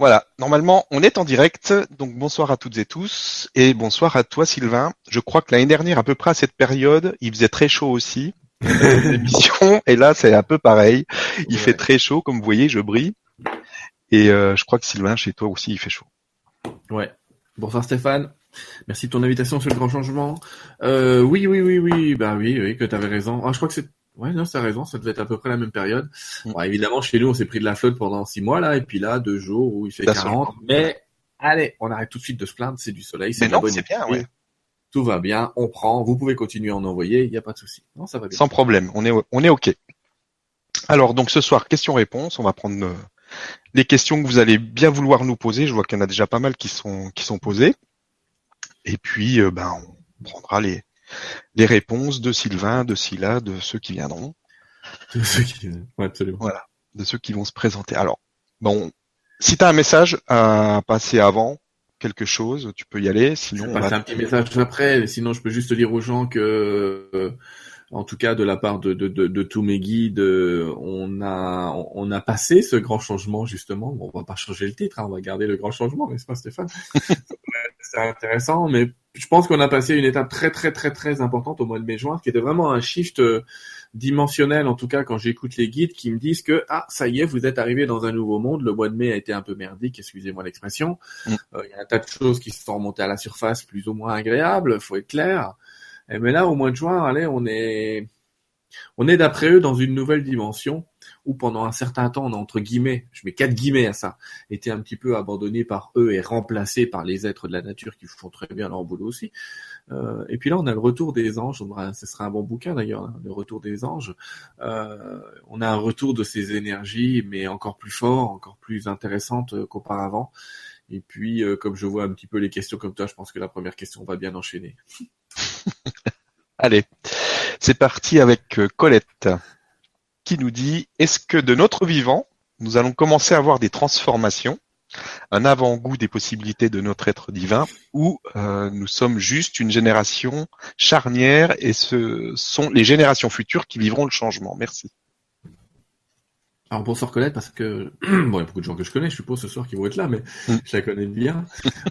Voilà, normalement on est en direct, donc bonsoir à toutes et tous, et bonsoir à toi Sylvain. Je crois que l'année dernière, à peu près à cette période, il faisait très chaud aussi, l'émission, et là c'est un peu pareil, il fait très chaud, comme vous voyez, je brille, et euh, je crois que Sylvain, chez toi aussi, il fait chaud. Ouais. Bonsoir Stéphane. Merci de ton invitation sur le grand changement. Euh, oui, oui, oui, oui, bah oui, oui, que tu avais raison. Ah, je crois que c'est Ouais, non, c'est raison, ça devait être à peu près la même période. Mm. Bon, évidemment, chez nous, on s'est pris de la flotte pendant six mois, là, et puis là, deux jours où il fait 40. Mais, allez, on arrête tout de suite de se plaindre, c'est du soleil, c'est non, c'est bien, oui. Tout va bien, on prend, vous pouvez continuer à en envoyer, il n'y a pas de souci. Non, ça va bien. Sans problème, on est, on est OK. Alors, donc, ce soir, questions-réponses, on va prendre euh, les questions que vous allez bien vouloir nous poser. Je vois qu'il y en a déjà pas mal qui sont, qui sont posées. Et puis, euh, ben, on prendra les, les réponses de Sylvain, de Scylla, de ceux qui viendront. De ceux qui, absolument. Voilà, de ceux qui vont se présenter. Alors, bon, si tu as un message à passer avant, quelque chose, tu peux y aller. Sinon, je vais passer un petit message après. Sinon, je peux juste dire aux gens que, euh, en tout cas, de la part de, de, de, de tous mes guides, on a on a passé ce grand changement justement. Bon, on va pas changer le titre, hein, on va garder le grand changement, n'est-ce pas, Stéphane? C'est intéressant, mais je pense qu'on a passé une étape très très très très importante au mois de mai-juin, qui était vraiment un shift euh, dimensionnel, en tout cas quand j'écoute les guides qui me disent que ah ça y est, vous êtes arrivé dans un nouveau monde. Le mois de mai a été un peu merdique, excusez-moi l'expression. Mm. Euh, il y a un tas de choses qui se sont remontées à la surface, plus ou moins agréables, faut être clair. Et mais là, au mois de juin, allez, on est on est d'après eux dans une nouvelle dimension où pendant un certain temps, on a entre guillemets, je mets quatre guillemets à ça, été un petit peu abandonné par eux et remplacé par les êtres de la nature qui font très bien leur boulot aussi. Euh, et puis là, on a le retour des anges. ce sera un bon bouquin d'ailleurs, hein, le retour des anges. Euh, on a un retour de ces énergies, mais encore plus fort, encore plus intéressante euh, qu'auparavant. Et puis, comme je vois un petit peu les questions comme toi, je pense que la première question va bien enchaîner. Allez, c'est parti avec Colette qui nous dit Est-ce que de notre vivant, nous allons commencer à avoir des transformations un avant-goût des possibilités de notre être divin, ou euh, nous sommes juste une génération charnière et ce sont les générations futures qui vivront le changement? Merci. Alors bonsoir Colette, parce que bon, il y a beaucoup de gens que je connais, je suppose ce soir qui vont être là, mais mm. je la connais bien.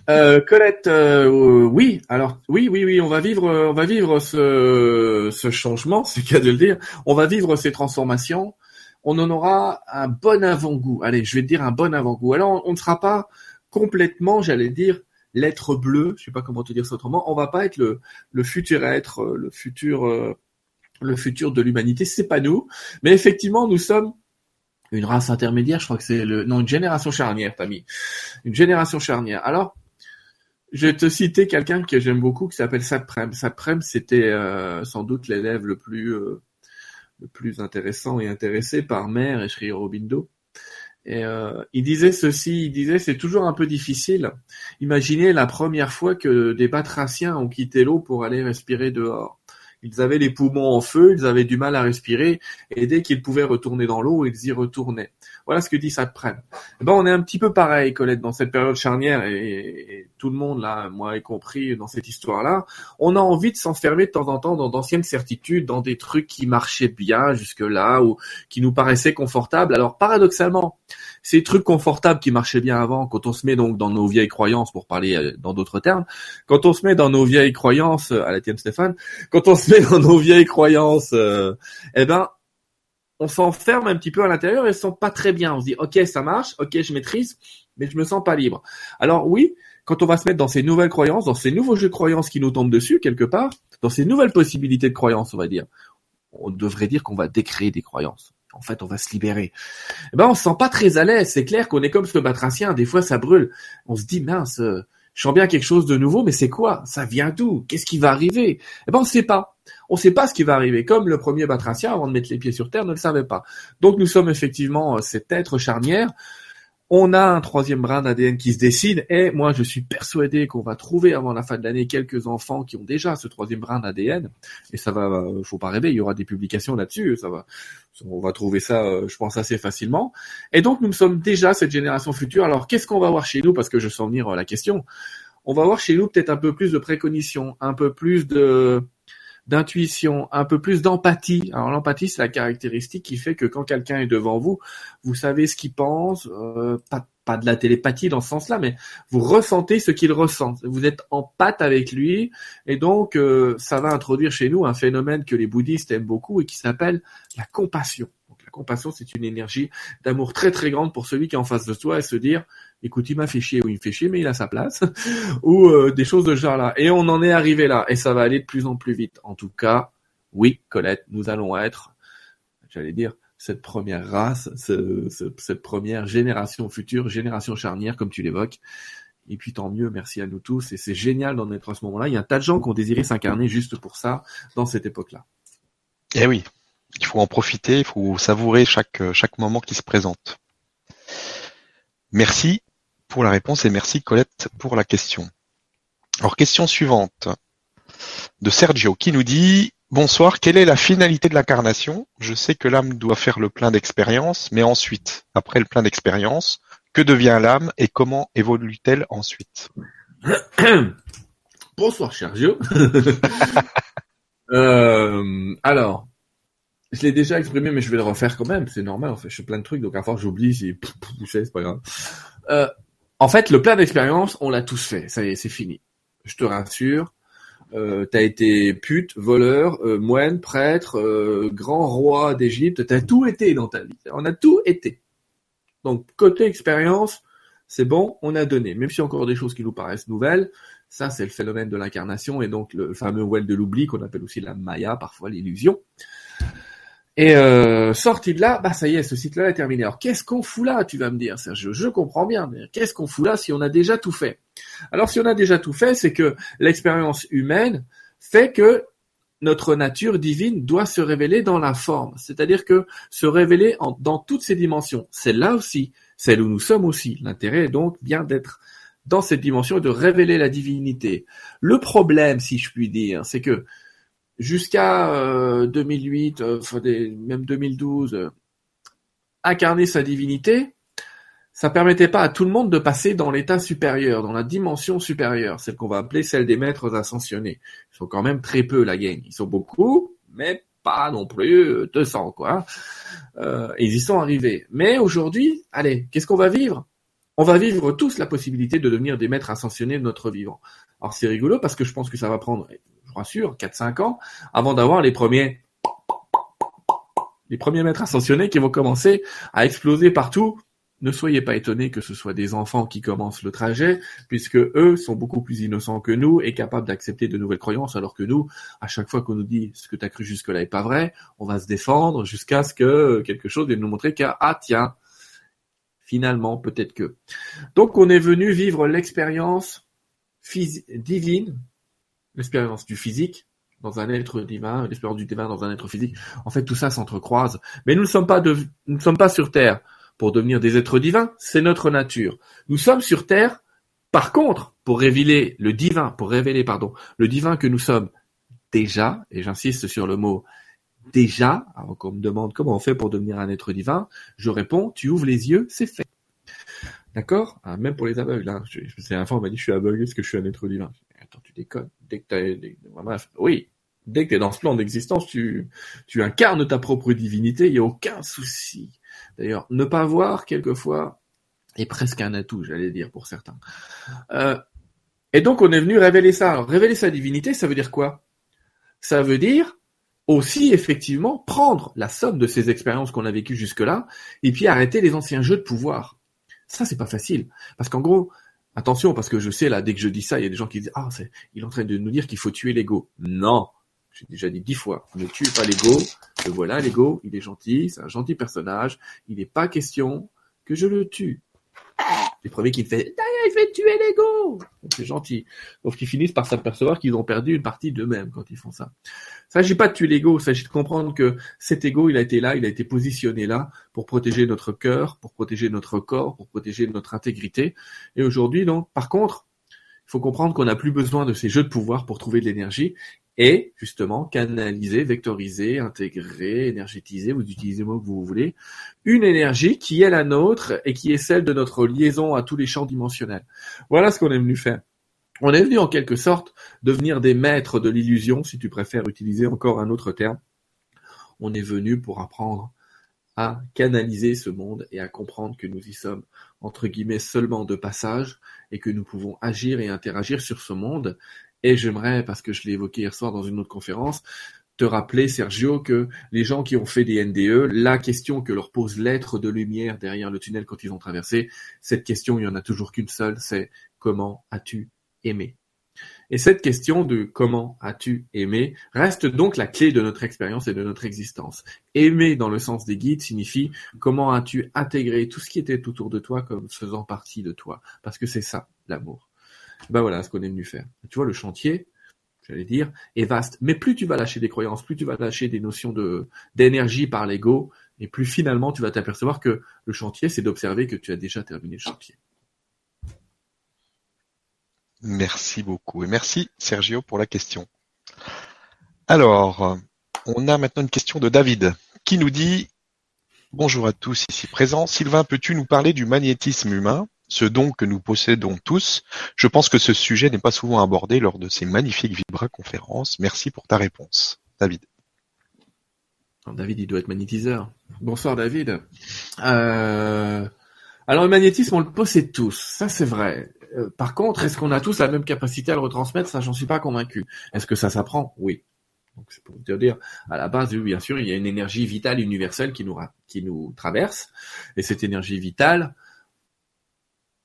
euh, Colette, euh, oui, alors oui, oui, oui, on va vivre, on va vivre ce, ce changement, c'est qu'à de le dire. On va vivre ces transformations on en aura un bon avant-goût. Allez, je vais te dire un bon avant-goût. Alors, on ne sera pas complètement, j'allais dire, l'être bleu, je sais pas comment te dire ça autrement, on va pas être le, le futur être, euh, le futur, euh, le futur de l'humanité, c'est pas nous, mais effectivement, nous sommes une race intermédiaire, je crois que c'est le, non, une génération charnière, t'as. Une génération charnière. Alors, je vais te citer quelqu'un que j'aime beaucoup qui s'appelle Satprem. Satprem, c'était euh, sans doute l'élève le plus le plus intéressant et intéressé par Mère et Sri Aurobindo. Et euh, il disait ceci, il disait c'est toujours un peu difficile. Imaginez la première fois que des batraciens ont quitté l'eau pour aller respirer dehors. Ils avaient les poumons en feu, ils avaient du mal à respirer, et dès qu'ils pouvaient retourner dans l'eau, ils y retournaient. Voilà ce que dit Satprem. Eh ben, on est un petit peu pareil, Colette, dans cette période charnière, et, tout le monde, là, moi y compris, dans cette histoire-là, on a envie de s'enfermer de temps en temps dans d'anciennes certitudes, dans des trucs qui marchaient bien jusque-là, ou qui nous paraissaient confortables. Alors, paradoxalement, ces trucs confortables qui marchaient bien avant, quand on se met donc dans nos vieilles croyances, pour parler euh, dans d'autres termes, quand on se met dans nos vieilles croyances, euh, à la tienne Stéphane, quand on se met dans nos vieilles croyances, euh, eh ben, on s'enferme un petit peu à l'intérieur et se sent pas très bien. On se dit, ok, ça marche, ok, je maîtrise, mais je me sens pas libre. Alors oui, quand on va se mettre dans ces nouvelles croyances, dans ces nouveaux jeux de croyances qui nous tombent dessus quelque part, dans ces nouvelles possibilités de croyances, on va dire, on devrait dire qu'on va décréer des croyances en fait, on va se libérer. Eh ben, on se sent pas très à l'aise. C'est clair qu'on est comme ce batracien. Des fois, ça brûle. On se dit, mince, euh, je sens bien quelque chose de nouveau, mais c'est quoi? Ça vient d'où? Qu'est-ce qui va arriver? Eh ben, on sait pas. On sait pas ce qui va arriver. Comme le premier batracien, avant de mettre les pieds sur terre, ne le savait pas. Donc, nous sommes effectivement euh, cet être charnière on a un troisième brin d'ADN qui se dessine et moi je suis persuadé qu'on va trouver avant la fin de l'année quelques enfants qui ont déjà ce troisième brin d'ADN et ça va, euh, faut pas rêver, il y aura des publications là-dessus, ça va, on va trouver ça, euh, je pense assez facilement. Et donc nous sommes déjà cette génération future. Alors qu'est-ce qu'on va voir chez nous? Parce que je sens venir euh, la question. On va voir chez nous peut-être un peu plus de préconition, un peu plus de d'intuition, un peu plus d'empathie. Alors l'empathie, c'est la caractéristique qui fait que quand quelqu'un est devant vous, vous savez ce qu'il pense, euh, pas pas de la télépathie dans ce sens-là, mais vous ressentez ce qu'il ressent. Vous êtes en pâte avec lui, et donc euh, ça va introduire chez nous un phénomène que les bouddhistes aiment beaucoup et qui s'appelle la compassion. Compassion, c'est une énergie d'amour très très grande pour celui qui est en face de toi et se dire, écoute, il m'a fait chier ou il me fait chier, mais il a sa place, ou euh, des choses de genre-là. Et on en est arrivé là, et ça va aller de plus en plus vite. En tout cas, oui, Colette, nous allons être, j'allais dire, cette première race, cette première génération future, génération charnière, comme tu l'évoques. Et puis tant mieux, merci à nous tous. Et c'est génial d'en être à ce moment-là. Il y a un tas de gens qui ont désiré s'incarner juste pour ça, dans cette époque-là. Eh oui, il faut en profiter, il faut savourer chaque, chaque moment qui se présente. Merci pour la réponse et merci Colette pour la question. Alors question suivante de Sergio qui nous dit Bonsoir, quelle est la finalité de l'incarnation? Je sais que l'âme doit faire le plein d'expérience, mais ensuite, après le plein d'expérience, que devient l'âme et comment évolue-t-elle ensuite? Bonsoir Sergio. euh, alors, je l'ai déjà exprimé, mais je vais le refaire quand même. C'est normal, en fait, je fais plein de trucs, donc à force j'oublie, c'est c'est pas grave. Euh, en fait, le plein d'expérience, on l'a tous fait. Ça y est, c'est fini. Je te rassure euh, t'as été pute, voleur, euh, moine, prêtre, grand roi d'Égypte, t'as tout été dans ta vie. On a tout été. Donc côté expérience, c'est bon, on a donné. Même si encore des choses qui nous paraissent nouvelles, ça c'est le phénomène de l'incarnation et donc le fameux well de l'oubli qu'on appelle aussi la maya, parfois l'illusion. Et euh, sorti de là, bah ça y est, ce cycle-là est terminé. Alors qu'est-ce qu'on fout là, tu vas me dire, Serge? Je comprends bien, mais qu'est-ce qu'on fout là si on a déjà tout fait? Alors si on a déjà tout fait, c'est que l'expérience humaine fait que notre nature divine doit se révéler dans la forme, c'est-à-dire que se révéler dans toutes ses dimensions. C'est là aussi, celle où nous sommes aussi. L'intérêt est donc bien d'être dans cette dimension et de révéler la divinité. Le problème, si je puis dire, c'est que jusqu'à 2008, euh, euh, même 2012, euh, incarner sa divinité, ça permettait pas à tout le monde de passer dans l'état supérieur, dans la dimension supérieure, celle qu'on va appeler celle des maîtres ascensionnés. Ils sont quand même très peu la gang. Ils sont beaucoup, mais pas non plus 200 quoi. Euh, ils y sont arrivés. Mais aujourd'hui, allez, qu'est-ce qu'on va vivre? On va vivre tous la possibilité de devenir des maîtres ascensionnés de notre vivant. Alors c'est rigolo parce que je pense que ça va prendre rassure, 4-5 ans, avant d'avoir les premiers les premiers maîtres ascensionnés qui vont commencer à exploser partout. Ne soyez pas étonnés que ce soit des enfants qui commencent le trajet, puisque eux sont beaucoup plus innocents que nous et capables d'accepter de nouvelles croyances, alors que nous, à chaque fois qu'on nous dit ce que tu as cru jusque-là est pas vrai, on va se défendre jusqu'à ce que quelque chose vienne nous montrer qu'à ah tiens, finalement peut-être que. Donc on est venu vivre l'expérience divine l'expérience du physique dans un être divin, l'expérience du divin dans un être physique. En fait, tout ça s'entrecroise. Mais nous ne sommes pas de, nous ne sommes pas sur Terre pour devenir des êtres divins. C'est notre nature. Nous sommes sur Terre, par contre, pour révéler le divin, pour révéler, pardon, le divin que nous sommes déjà, et j'insiste sur le mot déjà, avant qu'on me demande comment on fait pour devenir un être divin, je réponds, tu ouvres les yeux, c'est fait. D'accord? Ah, Même pour les aveugles. Hein. C'est un fois, on m'a dit, je suis aveugle, est-ce que je suis un être divin? Tu déconnes. Dès que t'as, oui, dès que tu es dans ce plan d'existence, tu, tu incarnes ta propre divinité, il n'y a aucun souci. D'ailleurs, ne pas voir, quelquefois, est presque un atout, j'allais dire, pour certains. Euh, et donc, on est venu révéler ça. Alors, révéler sa divinité, ça veut dire quoi? Ça veut dire aussi, effectivement, prendre la somme de ces expériences qu'on a vécues jusque-là, et puis arrêter les anciens jeux de pouvoir. Ça, c'est pas facile. Parce qu'en gros, attention, parce que je sais, là, dès que je dis ça, il y a des gens qui disent, ah, c'est, il est en train de nous dire qu'il faut tuer l'ego. Non. J'ai déjà dit dix fois, ne tue pas l'ego. Le voilà, l'ego, il est gentil, c'est un gentil personnage. Il n'est pas question que je le tue. Les premiers qui fait je vais tuer l'ego C'est gentil. Donc ils finissent par s'apercevoir qu'ils ont perdu une partie d'eux-mêmes quand ils font ça. Il s'agit pas de tuer l'ego, il s'agit de comprendre que cet ego, il a été là, il a été positionné là pour protéger notre cœur, pour protéger notre corps, pour protéger notre intégrité. Et aujourd'hui, donc, par contre, il faut comprendre qu'on n'a plus besoin de ces jeux de pouvoir pour trouver de l'énergie et justement canaliser, vectoriser, intégrer, énergétiser, vous utilisez le mot que vous voulez, une énergie qui est la nôtre et qui est celle de notre liaison à tous les champs dimensionnels. Voilà ce qu'on est venu faire. On est venu en quelque sorte devenir des maîtres de l'illusion, si tu préfères utiliser encore un autre terme. On est venu pour apprendre à canaliser ce monde et à comprendre que nous y sommes, entre guillemets, seulement de passage et que nous pouvons agir et interagir sur ce monde. Et j'aimerais, parce que je l'ai évoqué hier soir dans une autre conférence, te rappeler, Sergio, que les gens qui ont fait des NDE, la question que leur pose l'être de lumière derrière le tunnel quand ils ont traversé, cette question, il y en a toujours qu'une seule, c'est comment as-tu aimé? Et cette question de comment as-tu aimé reste donc la clé de notre expérience et de notre existence. Aimer dans le sens des guides signifie comment as-tu intégré tout ce qui était autour de toi comme faisant partie de toi. Parce que c'est ça, l'amour. Ben voilà ce qu'on est venu faire. Tu vois, le chantier, j'allais dire, est vaste. Mais plus tu vas lâcher des croyances, plus tu vas lâcher des notions d'énergie par l'ego, et plus finalement tu vas t'apercevoir que le chantier, c'est d'observer que tu as déjà terminé le chantier. Merci beaucoup. Et merci Sergio pour la question. Alors, on a maintenant une question de David qui nous dit Bonjour à tous ici présents. Sylvain, peux-tu nous parler du magnétisme humain, ce don que nous possédons tous Je pense que ce sujet n'est pas souvent abordé lors de ces magnifiques Vibra conférences. Merci pour ta réponse. David. David, il doit être magnétiseur. Bonsoir David. Euh, alors le magnétisme, on le possède tous, ça c'est vrai. Euh, par contre, est-ce qu'on a tous la même capacité à le retransmettre? Ça, j'en suis pas convaincu. Est-ce que ça s'apprend? Oui. Donc c'est pour te dire, à la base, bien sûr, il y a une énergie vitale universelle qui nous traverse, et cette énergie vitale,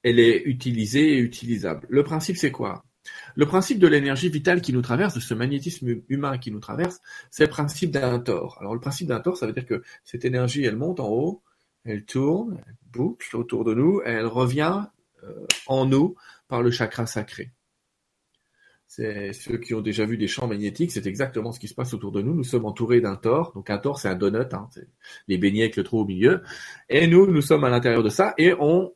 elle est utilisée et utilisable. Le principe, c'est quoi? Le principe de l'énergie vitale qui nous traverse, de ce magnétisme humain qui nous traverse, c'est le principe d'un tort. Alors le principe d'un tort, ça veut dire que cette énergie, elle monte en haut, elle tourne, elle boucle autour de nous, elle revient euh, en nous par le chakra sacré. C'est ceux qui ont déjà vu des champs magnétiques, c'est exactement ce qui se passe autour de nous. Nous sommes entourés d'un tor. Donc un tor, c'est un donut, hein, les beignets avec le trou au milieu. Et nous, nous sommes à l'intérieur de ça et on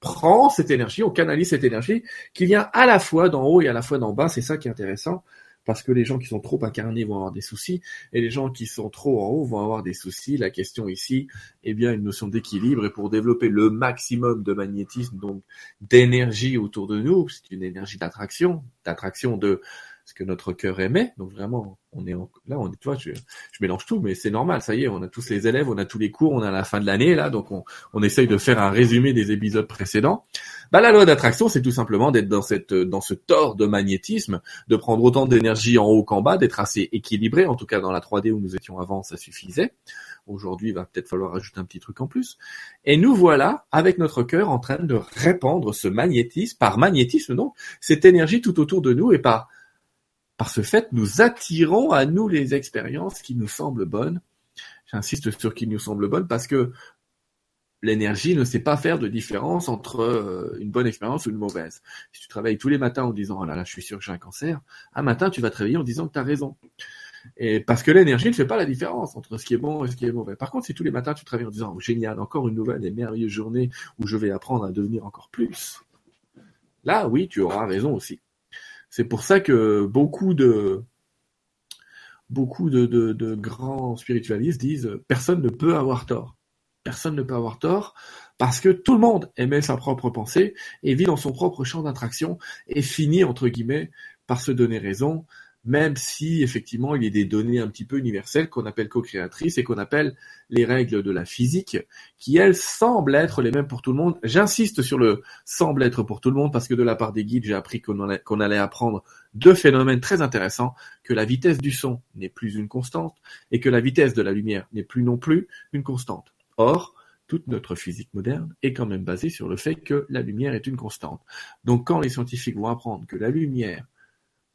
prend cette énergie, on canalise cette énergie qui vient à la fois d'en haut et à la fois d'en bas. C'est ça qui est intéressant parce que les gens qui sont trop incarnés vont avoir des soucis et les gens qui sont trop en haut vont avoir des soucis. La question ici est bien une notion d'équilibre et pour développer le maximum de magnétisme, donc d'énergie autour de nous, c'est une énergie d'attraction, d'attraction de ce que notre cœur aimait. Donc vraiment, on est là, on est, tu vois, je, mélange tout, mais c'est normal. Ça y est, on a tous les élèves, on a tous les cours, on a la fin de l'année là, donc on, on essaye de faire un résumé des épisodes précédents. Bah la loi d'attraction, c'est tout simplement d'être dans cette dans ce tort de magnétisme, de prendre autant d'énergie en haut qu'en bas, d'être assez équilibré. En tout cas, dans la 3D où nous étions avant, ça suffisait. Aujourd'hui, il va peut-être falloir ajouter un petit truc en plus. Et nous voilà, avec notre cœur, en train de répandre ce magnétisme, par magnétisme donc, cette énergie tout autour de nous et par par ce fait, nous attirons à nous les expériences qui nous semblent bonnes. J'insiste sur qui nous semblent bonnes parce que l'énergie ne sait pas faire de différence entre euh, une bonne expérience ou une mauvaise. Si tu travailles tous les matins en disant oh là là, je suis sûr que j'ai un cancer, un matin tu vas te réveiller en disant que tu as raison. Et parce que l'énergie ne fait pas la différence entre ce qui est bon et ce qui est mauvais. Par contre, si tous les matins tu te réveilles en disant oh, génial, encore une nouvelle et merveilleuse journée où je vais apprendre à devenir encore plus, là oui, tu auras raison aussi. C'est pour ça que beaucoup de beaucoup de, grands spiritualistes disent personne ne peut avoir tort. Personne ne peut avoir tort parce que tout le monde aimait sa propre pensée et vit dans son propre champ d'attraction et finit entre guillemets par se donner raison même si effectivement il y a des données un petit peu universelles qu'on appelle co-créatrices et qu'on appelle les règles de la physique, qui elles semblent être les mêmes pour tout le monde. J'insiste sur le semble être pour tout le monde parce que de la part des guides, j'ai appris qu'on allait, allait apprendre deux phénomènes très intéressants, que la vitesse du son n'est plus une constante et que la vitesse de la lumière n'est plus non plus une constante. Or, toute notre physique moderne est quand même basée sur le fait que la lumière est une constante. Donc quand les scientifiques vont apprendre que la lumière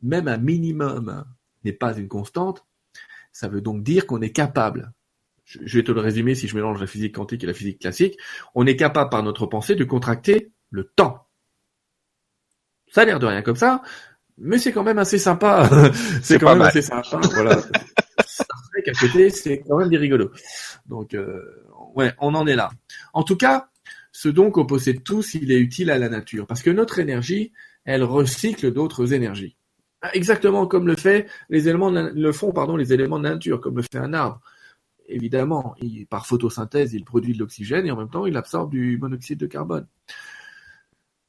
même un minimum n'est pas une constante, ça veut donc dire qu'on est capable, je vais te le résumer si je mélange la physique quantique et la physique classique, on est capable par notre pensée de contracter le temps. Ça a l'air de rien comme ça, mais c'est quand même assez sympa. c'est quand même assez sympa. Voilà. qu'à côté, c'est quand même des rigolos. Donc, euh, ouais, on en est là. En tout cas, ce don qu'on possède tous, il est utile à la nature, parce que notre énergie, elle recycle d'autres énergies. Exactement comme le fait les éléments le font pardon les éléments de nature, comme le fait un arbre. Évidemment, il, par photosynthèse, il produit de l'oxygène et en même temps, il absorbe du monoxyde de carbone.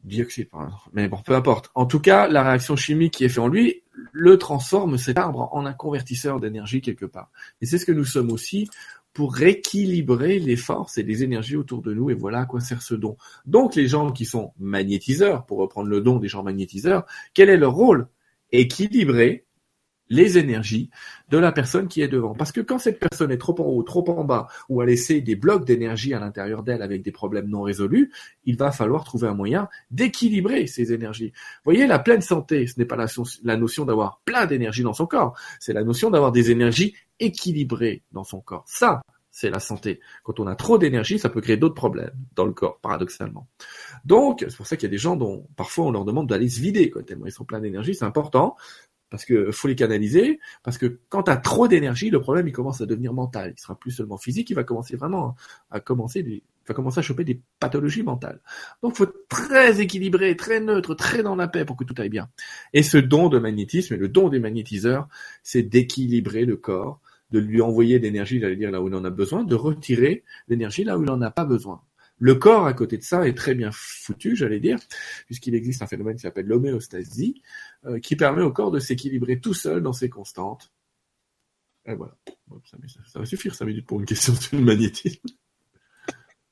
Dioxyde, pardon. Mais bon, peu importe. En tout cas, la réaction chimique qui est faite en lui le transforme cet arbre en un convertisseur d'énergie quelque part. Et c'est ce que nous sommes aussi pour rééquilibrer les forces et les énergies autour de nous. Et voilà à quoi sert ce don. Donc les gens qui sont magnétiseurs, pour reprendre le don des gens magnétiseurs, quel est leur rôle Équilibrer les énergies de la personne qui est devant. Parce que quand cette personne est trop en haut, trop en bas, ou a laissé des blocs d'énergie à l'intérieur d'elle avec des problèmes non résolus, il va falloir trouver un moyen d'équilibrer ces énergies. Vous voyez, la pleine santé, ce n'est pas la, notion d'avoir plein d'énergie dans son corps, c'est la notion d'avoir des énergies équilibrées dans son corps. Ça, c'est la santé. Quand on a trop d'énergie, ça peut créer d'autres problèmes dans le corps, paradoxalement. Donc, c'est pour ça qu'il y a des gens dont parfois on leur demande d'aller se vider, quand tellement ils sont pleins d'énergie, c'est important parce que faut les canaliser, parce que quand tu trop d'énergie, le problème il commence à devenir mental. Il sera plus seulement physique, il va commencer vraiment à commencer des, va commencer à choper des pathologies mentales. Donc faut être très équilibré, très neutre, très dans la paix pour que tout aille bien. Et ce don de magnétisme, et le don des magnétiseurs, c'est d'équilibrer le corps, de lui envoyer l'énergie, j'allais dire là où il en a besoin, de retirer l'énergie là où il en a pas besoin. Le corps, à côté de ça, est très bien foutu, j'allais dire, puisqu'il existe un phénomène qui s'appelle l'homéostasie, euh, qui permet au corps de s'équilibrer tout seul dans ses constantes. Et voilà. ça, va suffire 5 minutes pour une question sur le magnétisme.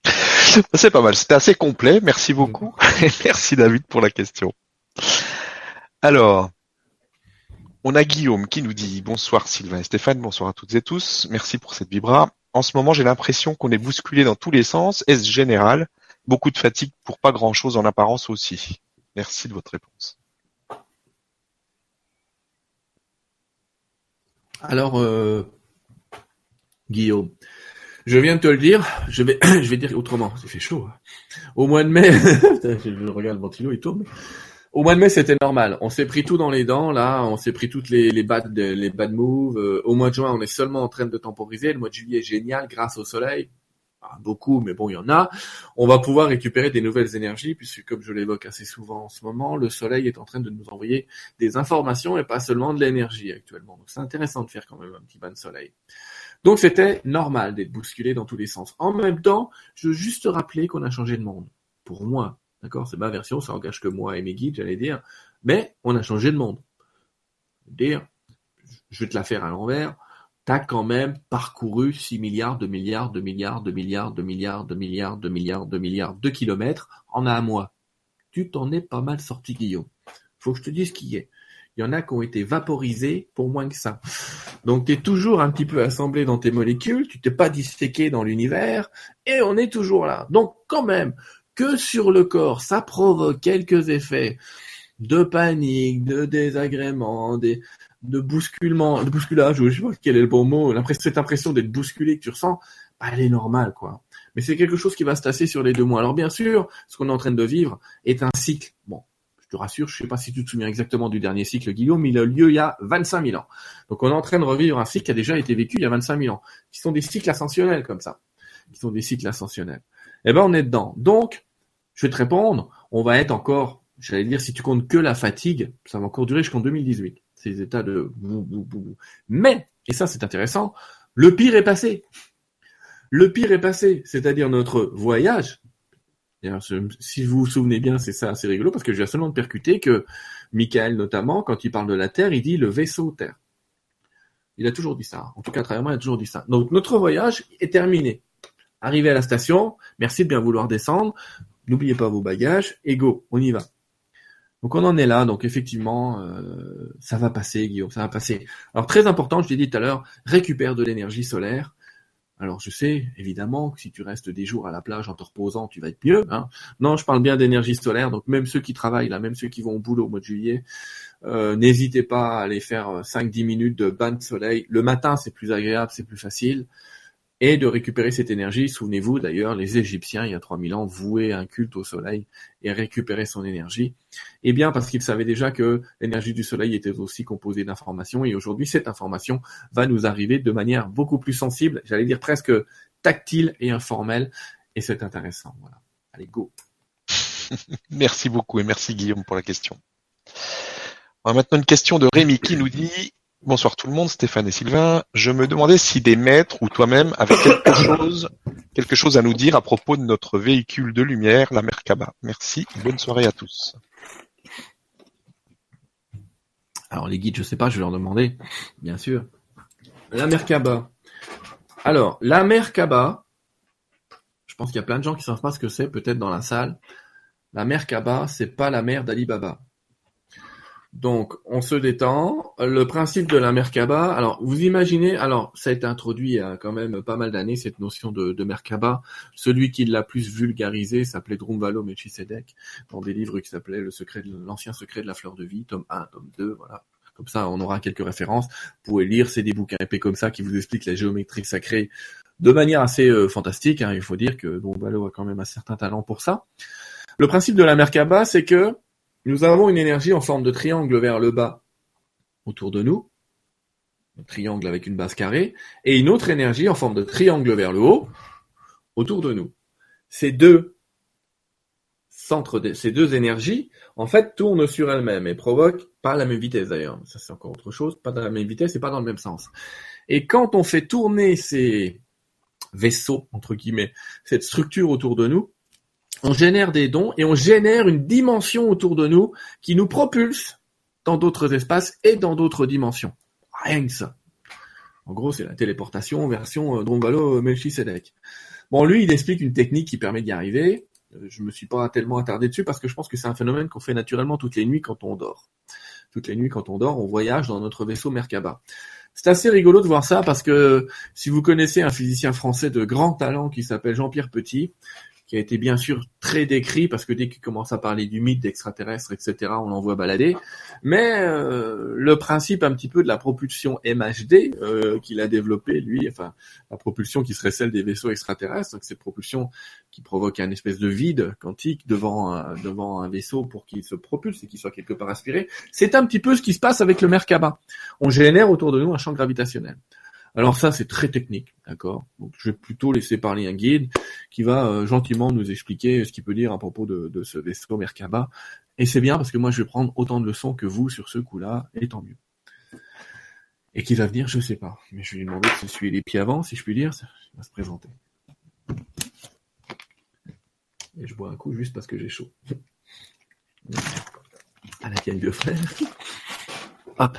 C'est pas mal, c'était assez complet, merci beaucoup. Et merci David pour la question. Alors, on a Guillaume qui nous dit bonsoir Sylvain et Stéphane, bonsoir à toutes et tous, merci pour cette vibra. En ce moment, j'ai l'impression qu'on est bousculé dans tous les sens. Est-ce général? Beaucoup de fatigue pour pas grand-chose en apparence aussi. Merci de votre réponse. Alors, euh, Guillaume, je viens de te le dire, je vais, je vais dire autrement. Ça fait chaud. Hein. Au mois de mai, je regarde le ventilo, il tourne. Au mois de mai, c'était normal. On s'est pris tout dans les dents, là. On s'est pris toutes les, les bad, les bad moves. Euh, au mois de juin, on est seulement en train de temporiser. Le mois de juillet est génial grâce au soleil. beaucoup, mais bon, il y en a. On va pouvoir récupérer des nouvelles énergies puisque, comme je l'évoque assez souvent en ce moment, le soleil est en train de nous envoyer des informations et pas seulement de l'énergie actuellement. Donc, c'est intéressant de faire quand même un petit bain de soleil. Donc, c'était normal d'être bousculé dans tous les sens. En même temps, je veux juste rappeler qu'on a changé de monde. Pour moi, D'accord? C'est ma version, ça engage que moi et mes guides, j'allais dire. Mais on a changé de monde. Dire, je vais te la faire à l'envers. T'as quand même parcouru 6 milliards, de milliards, de milliards, de milliards, de milliards, de milliards, de milliards, de milliards de kilomètres en un mois. Tu t'en es pas mal sorti, Guillaume. Faut que je te dise qui est. Il y en a qui ont été vaporisés pour moins que ça. Donc tu es toujours un petit peu assemblé dans tes molécules, tu t'es pas disséqué dans l'univers, et on est toujours là. Donc quand même, que sur le corps, ça provoque quelques effets de panique, de désagrément, de bousculement, de bousculage, je sais pas quel est le bon mot, cette impression d'être bousculé que tu ressens, bah, elle est normale, quoi. Mais c'est quelque chose qui va se tasser sur les deux mois. Alors bien sûr, ce qu'on est en train de vivre est un cycle. Bon, je te rassure, je sais pas si tu te souviens exactement du dernier cycle, Guillaume, il a lieu il y a 25 000 ans. Donc on est en train de revivre un cycle qui a déjà été vécu il y a 25 000 ans, qui sont des cycles ascensionnels comme ça, qui sont des cycles ascensionnels eh ben on est dedans. Donc, je vais te répondre, on va être encore, j'allais dire, si tu comptes que la fatigue, ça va encore durer jusqu'en 2018. Ces états de Mais, et ça c'est intéressant, le pire est passé. Le pire est passé, c'est-à-dire notre voyage. Si vous vous souvenez bien, c'est ça assez rigolo parce que je viens seulement de percuter que Michael notamment, quand il parle de la Terre, il dit le vaisseau Terre. Il a toujours dit ça. En tout cas, à travers moi, il a toujours dit ça. Donc notre voyage est terminé. Arrivé à la station, merci de bien vouloir descendre, n'oubliez pas vos bagages, et go, on y va. Donc on en est là, donc effectivement, euh, ça va passer, Guillaume, ça va passer. Alors très important, je l'ai dit tout à l'heure, récupère de l'énergie solaire. Alors je sais, évidemment, que si tu restes des jours à la plage en te reposant, tu vas être mieux. Hein. Non, je parle bien d'énergie solaire, donc même ceux qui travaillent là, même ceux qui vont au boulot au mois de juillet, euh, n'hésitez pas à aller faire 5-10 minutes de bain de soleil. Le matin, c'est plus agréable, c'est plus facile et de récupérer cette énergie. Souvenez-vous d'ailleurs, les Égyptiens, il y a 3000 ans, vouaient un culte au soleil et récupéraient son énergie. Eh bien, parce qu'ils savaient déjà que l'énergie du soleil était aussi composée d'informations, et aujourd'hui, cette information va nous arriver de manière beaucoup plus sensible, j'allais dire presque tactile et informelle, et c'est intéressant. Voilà. Allez, go. merci beaucoup et merci Guillaume pour la question. On a maintenant une question de Rémi qui nous dit Bonsoir tout le monde, Stéphane et Sylvain. Je me demandais si des maîtres ou toi-même avaient quelque chose, quelque chose à nous dire à propos de notre véhicule de lumière, la Merkaba. Merci, bonne soirée à tous. Alors les guides, je sais pas, je vais leur demander, bien sûr. La Merkaba. Alors, la Merkaba, je pense qu'il y a plein de gens qui ne savent pas ce que c'est, peut-être dans la salle. La Merkaba, c'est pas la mère d'Ali Baba. Donc, on se détend. Le principe de la Merkaba, alors vous imaginez, alors ça a été introduit il quand même pas mal d'années cette notion de, de Merkaba. Celui qui l'a plus vulgarisé s'appelait Drumvalo Melchisedec dans des livres qui s'appelaient Le secret, l'ancien secret de la fleur de vie, tome 1, tome 2, voilà. Comme ça, on aura quelques références. Vous pouvez lire, c'est des bouquins épais comme ça qui vous expliquent la géométrie sacrée de manière assez euh, fantastique. Hein. Il faut dire que Drumvalo a quand même un certain talent pour ça. Le principe de la Merkaba, c'est que nous avons une énergie en forme de triangle vers le bas autour de nous, un triangle avec une base carrée, et une autre énergie en forme de triangle vers le haut autour de nous. Ces deux centres, ces deux énergies, en fait, tournent sur elles-mêmes et provoquent pas la même vitesse d'ailleurs. Ça c'est encore autre chose, pas dans la même vitesse et pas dans le même sens. Et quand on fait tourner ces vaisseaux entre guillemets, cette structure autour de nous, on génère des dons et on génère une dimension autour de nous qui nous propulse dans d'autres espaces et dans d'autres dimensions. Rien que ça. En gros, c'est la téléportation version euh, Drongalo Melchisedec. Bon, lui, il explique une technique qui permet d'y arriver. Euh, je me suis pas tellement attardé dessus parce que je pense que c'est un phénomène qu'on fait naturellement toutes les nuits quand on dort. Toutes les nuits quand on dort, on voyage dans notre vaisseau Merkaba. C'est assez rigolo de voir ça parce que si vous connaissez un physicien français de grand talent qui s'appelle Jean-Pierre Petit, qui a été bien sûr très décrit parce que dès qu'il commence à parler du mythe d'extraterrestres, etc., on l'envoie balader. Mais euh, le principe un petit peu de la propulsion MHD euh, qu'il a développé, lui, enfin la propulsion qui serait celle des vaisseaux extraterrestres, donc cette propulsion qui provoque un espèce de vide quantique devant un, devant un vaisseau pour qu'il se propulse et qu'il soit quelque part aspiré, c'est un petit peu ce qui se passe avec le Merkaba. On génère autour de nous un champ gravitationnel. Alors ça, c'est très technique, d'accord? Donc je vais plutôt laisser parler un guide qui va euh, gentiment nous expliquer ce qu'il peut dire à propos de, ce vaisseau Merkaba. Et c'est bien parce que moi, je vais prendre autant de leçons que vous sur ce coup-là, et tant mieux. Et qui va venir, je sais pas. Mais je vais lui demander de se les pieds avant, si je puis dire. Il va se présenter. Et je bois un coup juste parce que j'ai chaud. À la vieille de frère. Hop.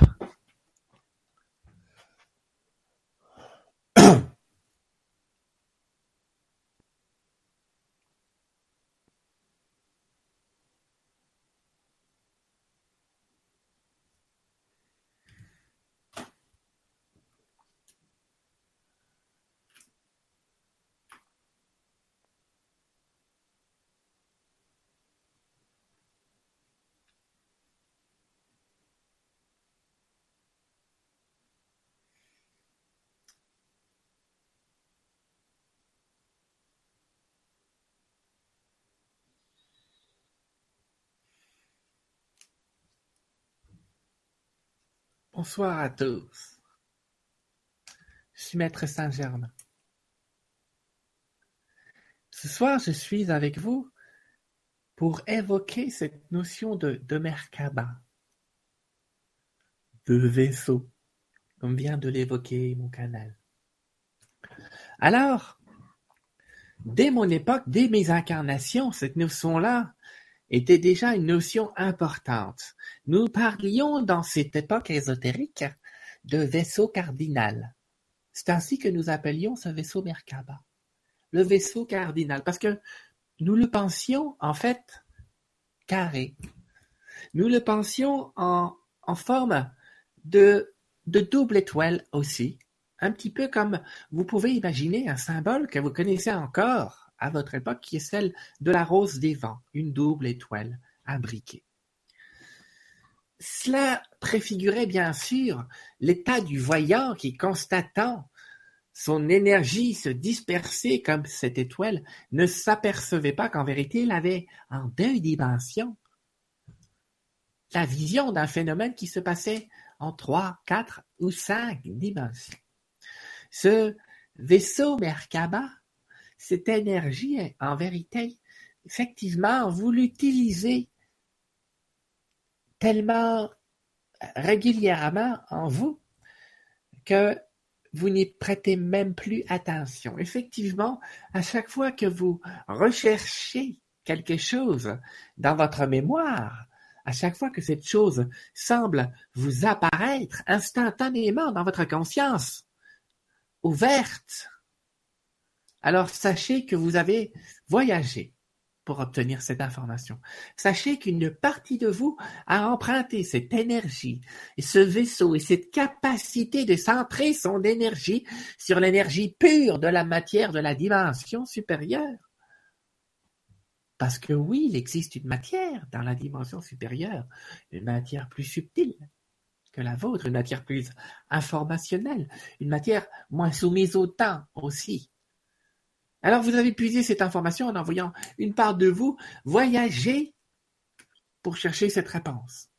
Bonsoir à tous. Je suis Maître Saint-Germain. Ce soir, je suis avec vous pour évoquer cette notion de, de Merkaba, de vaisseau, comme vient de l'évoquer mon canal. Alors, dès mon époque, dès mes incarnations, cette notion-là était déjà une notion importante. Nous parlions dans cette époque ésotérique de vaisseau cardinal. C'est ainsi que nous appelions ce vaisseau Merkaba. Le vaisseau cardinal, parce que nous le pensions en fait carré. Nous le pensions en, forme de double étoile aussi. Un petit peu comme vous pouvez imaginer un symbole que vous connaissez encore à votre époque, qui est celle de la rose des vents, une double étoile imbriquée. Cela préfigurait bien sûr l'état du voyant qui, constatant son énergie se disperser comme cette étoile, ne s'apercevait pas qu'en vérité il avait en deux dimensions la vision d'un phénomène qui se passait en trois, quatre ou cinq dimensions. Ce vaisseau Merkaba cette énergie, en vérité, effectivement, vous l'utilisez tellement régulièrement en vous que vous n'y prêtez même plus attention. Effectivement, à chaque fois que vous recherchez quelque chose dans votre mémoire, à chaque fois que cette chose semble vous apparaître instantanément dans votre conscience, ouverte, Alors sachez que vous avez voyagé pour obtenir cette information. Sachez qu'une partie de vous a emprunté cette énergie ce vaisseau et cette capacité de centrer son énergie sur l'énergie pure de la matière de la dimension supérieure. Parce que oui, il existe une matière dans la dimension supérieure, une matière plus subtile que la vôtre, une matière plus informationnelle, une matière moins soumise au temps aussi. Alors vous avez puisé cette information en envoyant une part de vous voyager pour chercher cette réponse.